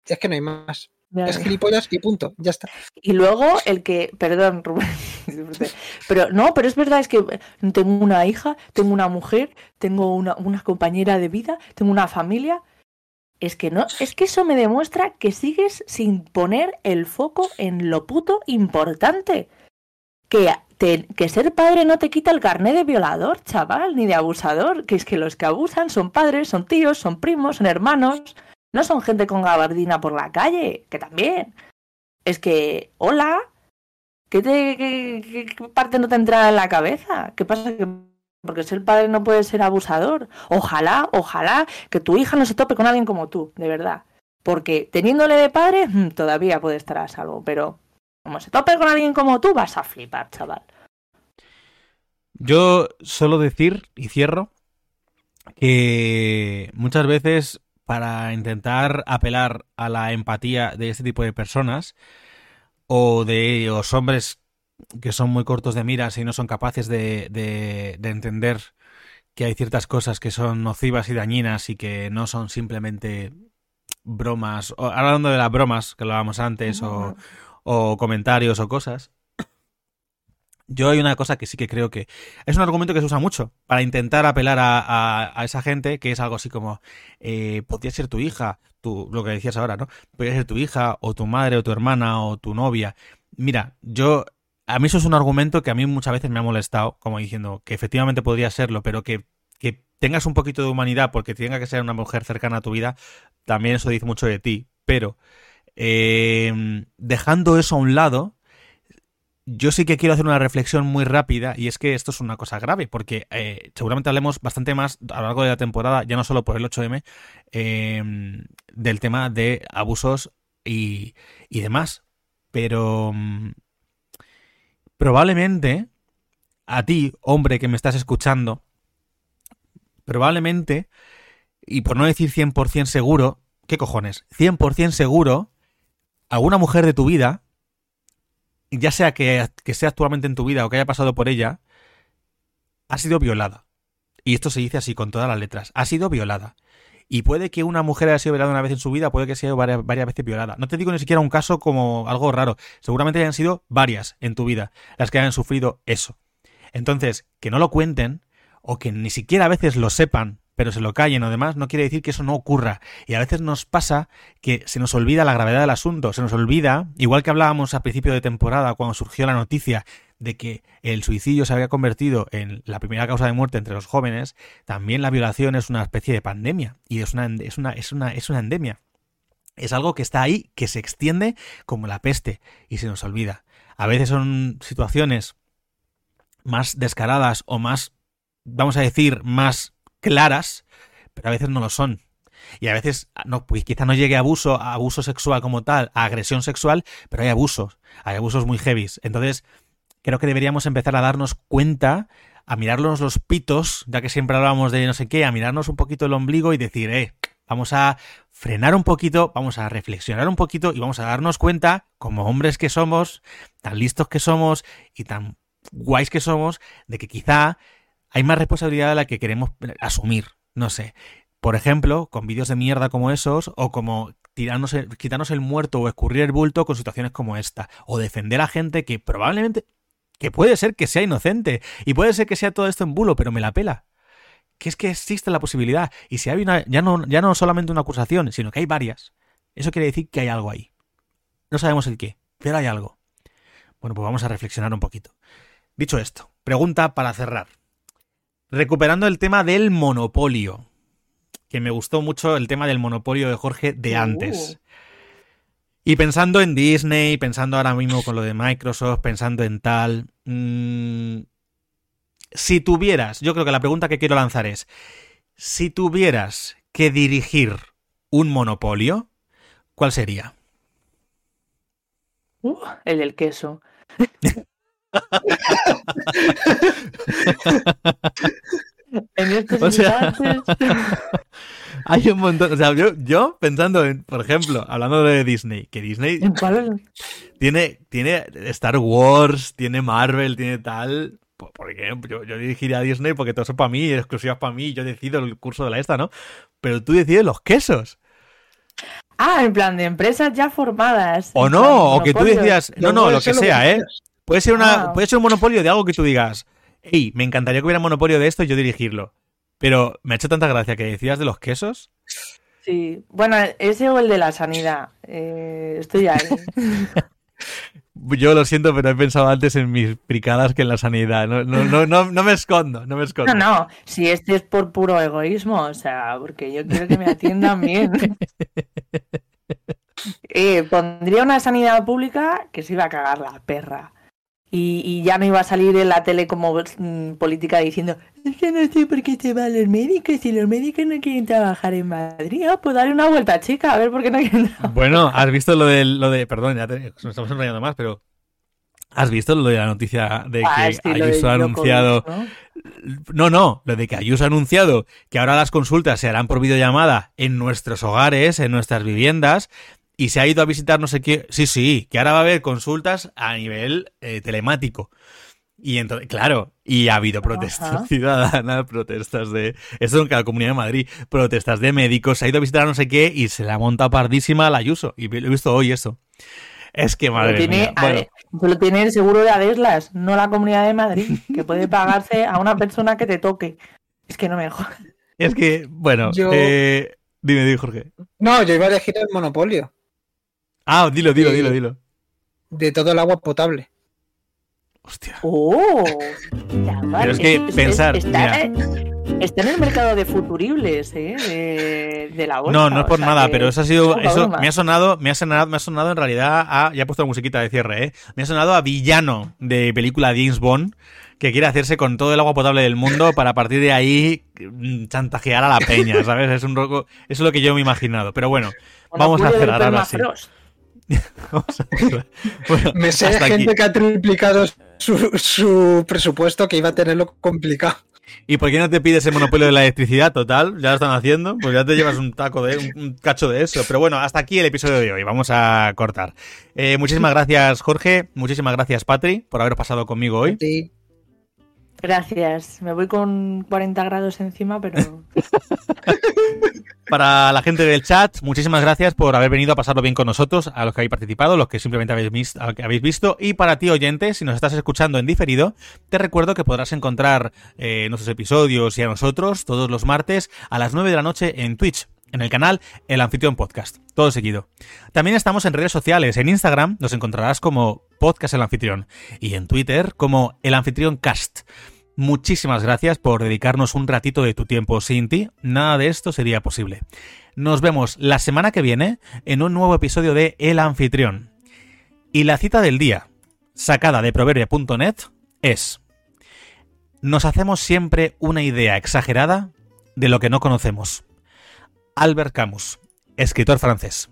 es que no hay más, es gilipollas y punto, ya está. Y luego el que, perdón, Rubén, pero no, pero es verdad, es que tengo una hija, tengo una mujer, tengo una, una compañera de vida, tengo una familia. Es que no, es que eso me demuestra que sigues sin poner el foco en lo puto importante. Que, que ser padre no te quita el carné de violador, chaval, ni de abusador. Que es que los que abusan son padres, son tíos, son primos, son hermanos. No son gente con gabardina por la calle, que también. Es que, hola, ¿qué, te, qué- qué parte no te entra en la cabeza? ¿Qué pasa? que porque ser padre no puede ser abusador. Ojalá, ojalá que tu hija no se tope con alguien como tú, de verdad. Porque teniéndole de padre, mm, todavía puede estar a salvo, pero como se tope con alguien como tú, vas a flipar, chaval. Yo solo decir, y cierro, que muchas veces para intentar apelar a la empatía de este tipo de personas o de los hombres que son muy cortos de miras y no son capaces de, de- de entender que hay ciertas cosas que son nocivas y dañinas y que no son simplemente bromas, o, hablando de las bromas que hablábamos antes, o, o comentarios o cosas. Yo hay una cosa que sí que creo que es un argumento que se usa mucho para intentar apelar a, a- a esa gente, que es algo así como, eh, podría ser tu hija, tu, lo que decías ahora, ¿no? Podría ser tu hija, o tu madre, o tu hermana, o tu novia. Mira, yo, a mí eso es un argumento que a mí muchas veces me ha molestado, como diciendo que efectivamente podría serlo, pero que, que tengas un poquito de humanidad porque tenga que ser una mujer cercana a tu vida, también eso dice mucho de ti. Pero, eh, dejando eso a un lado, yo sí que quiero hacer una reflexión muy rápida y es que esto es una cosa grave porque eh, seguramente hablemos bastante más a lo largo de la temporada, ya no solo por el 8M, eh, del tema de abusos y, y demás. Pero mm, probablemente a ti, hombre que me estás escuchando, probablemente, y por no decir 100% seguro, ¿qué cojones? 100% seguro, alguna mujer de tu vida ya sea que, que sea actualmente en tu vida o que haya pasado por ella, ha sido violada. Y esto se dice así con todas las letras. Ha sido violada. Y puede que una mujer haya sido violada una vez en su vida, puede que sea varias, varias veces violada. No te digo ni siquiera un caso como algo raro. Seguramente hayan sido varias en tu vida las que hayan sufrido eso. Entonces, que no lo cuenten o que ni siquiera a veces lo sepan, pero se lo callen o demás, no quiere decir que eso no ocurra. Y a veces nos pasa que se nos olvida la gravedad del asunto, se nos olvida, igual que hablábamos a principio de temporada cuando surgió la noticia de que el suicidio se había convertido en la primera causa de muerte entre los jóvenes, también la violación es una especie de pandemia y es una, es una, es una, es una endemia. Es algo que está ahí, que se extiende como la peste y se nos olvida. A veces son situaciones más descaradas o más, vamos a decir, más claras, pero a veces no lo son. Y a veces, no, pues quizá no llegue a abuso, a abuso sexual como tal, a agresión sexual, pero hay abusos, hay abusos muy heavies. Entonces, creo que deberíamos empezar a darnos cuenta, a mirarnos los pitos, ya que siempre hablábamos de no sé qué, a mirarnos un poquito el ombligo y decir, eh, Vamos a frenar un poquito, vamos a reflexionar un poquito y vamos a darnos cuenta, como hombres que somos, tan listos que somos y tan guays que somos, de que quizá hay más responsabilidad de la que queremos asumir. No sé. Por ejemplo, con vídeos de mierda como esos, o como tirarnos quitarnos el muerto o escurrir el bulto con situaciones como esta. O defender a gente que probablemente. Que puede ser que sea inocente. Y puede ser que sea todo esto en bulo, pero me la pela. Que es que existe la posibilidad. Y si hay una. ya no, ya no solamente una acusación, sino que hay varias. Eso quiere decir que hay algo ahí. No sabemos el qué, pero hay algo. Bueno, pues vamos a reflexionar un poquito. Dicho esto, pregunta para cerrar. Recuperando el tema del monopolio que me gustó mucho el tema del monopolio de Jorge de antes. Uh. Y pensando en Disney, pensando ahora mismo con lo de Microsoft, pensando en tal... Mm, si tuvieras, yo creo que la pregunta que quiero lanzar es, si tuvieras que dirigir un monopolio, ¿cuál sería? Uh, el del queso. En estos hay un montón. O sea, yo, pensando en, por ejemplo, hablando de Disney, que Disney tiene, tiene Star Wars, tiene Marvel, tiene tal. Porque yo, yo dirigiría a Disney porque todo eso para mí, exclusivas para mí, yo decido el curso de la esta, ¿no? Pero tú decides los quesos. Ah, en plan de empresas ya formadas. O no, o que tú decías, no, no, lo que sea, ¿eh? Puede ser, una, ah. puede ser un monopolio de algo que tú digas, hey, me encantaría que hubiera monopolio de esto y yo dirigirlo. Pero me ha hecho tanta gracia que decías de los quesos. Sí, bueno, ese o el de la sanidad. Eh, estoy ahí. Yo lo siento, pero he pensado antes en mis pricadas que en la sanidad. No, no, no, no, me escondo, no me escondo. No, no, si este es por puro egoísmo, o sea, porque yo quiero que me atiendan bien. Eh, pondría una sanidad pública que se iba a cagar la perra. Y, ya no iba a salir en la tele como mm, política diciendo es que no sé por qué se van los médicos si los médicos no quieren trabajar en Madrid ah, pues darle una vuelta chica a ver por qué no quieren trabajar. bueno has visto lo de lo de perdón ya te, nos estamos enrollando más pero has visto lo de la noticia de ah, que Ayuso ha anunciado ¿no? no lo de que Ayuso ha anunciado que ahora las consultas se harán por videollamada en nuestros hogares en nuestras viviendas y se ha ido a visitar no sé qué. Sí, sí, que ahora va a haber consultas a nivel eh, telemático. Y entonces, claro, y ha habido protestas ciudadanas, protestas de. Esto en la Comunidad de Madrid, protestas de médicos, se ha ido a visitar a no sé qué y se la monta pardísima la Ayuso. Y lo he visto hoy eso. Es que madre tiene, mía. Bueno. Solo tiene el seguro de Adeslas, no la Comunidad de Madrid, que puede pagarse a una persona que te toque. Es que no me jodas. Es que, bueno, eh, dime, dime, Jorge. No, yo iba a elegir el monopolio. Ah, dilo, dilo, dilo, dilo. De todo el agua potable. Hostia. ¡Oh! Pero es que pensar. Está, está, en el mercado de futuribles, ¿eh? De, la bolsa. No, no es por nada, pero eso ha sido. Eso me ha sonado, me ha sonado, me ha sonado en realidad a. Ya he puesto la musiquita de cierre, ¿eh? Me ha sonado a villano de película James Bond que quiere hacerse con todo el agua potable del mundo para a partir de ahí mm, chantajear a la peña, ¿sabes? Es un roco, eso es lo que yo me he imaginado. Pero bueno, vamos a cerrar ahora sí. Me sé gente que ha triplicado su, presupuesto que iba a tenerlo complicado. ¿Y por qué no te pides el monopolio de la electricidad? Total, ya lo están haciendo, pues ya te llevas un taco de un, cacho de eso. Pero bueno, hasta aquí el episodio de hoy. Vamos a cortar. Eh, muchísimas gracias, Jorge. Muchísimas gracias, Patri, por haber pasado conmigo hoy. Sí. Gracias. Me voy con 40 grados encima, pero. Para la gente del chat, muchísimas gracias por haber venido a pasarlo bien con nosotros, a los que habéis participado, los que simplemente habéis, visto. Y para ti, oyente, si nos estás escuchando en diferido, te recuerdo que podrás encontrar eh, nuestros episodios y a nosotros todos los martes a las 9 de la noche en Twitch en el canal El Anfitrión Podcast, todo seguido. También estamos en redes sociales, en Instagram nos encontrarás como Podcast El Anfitrión y en Twitter como El Anfitrión Cast. Muchísimas gracias por dedicarnos un ratito de tu tiempo. Sin ti, nada de esto sería posible. Nos vemos la semana que viene en un nuevo episodio de El Anfitrión. Y la cita del día, sacada de proverbia.net, es... Nos hacemos siempre una idea exagerada de lo que no conocemos. Albert Camus, escritor francés.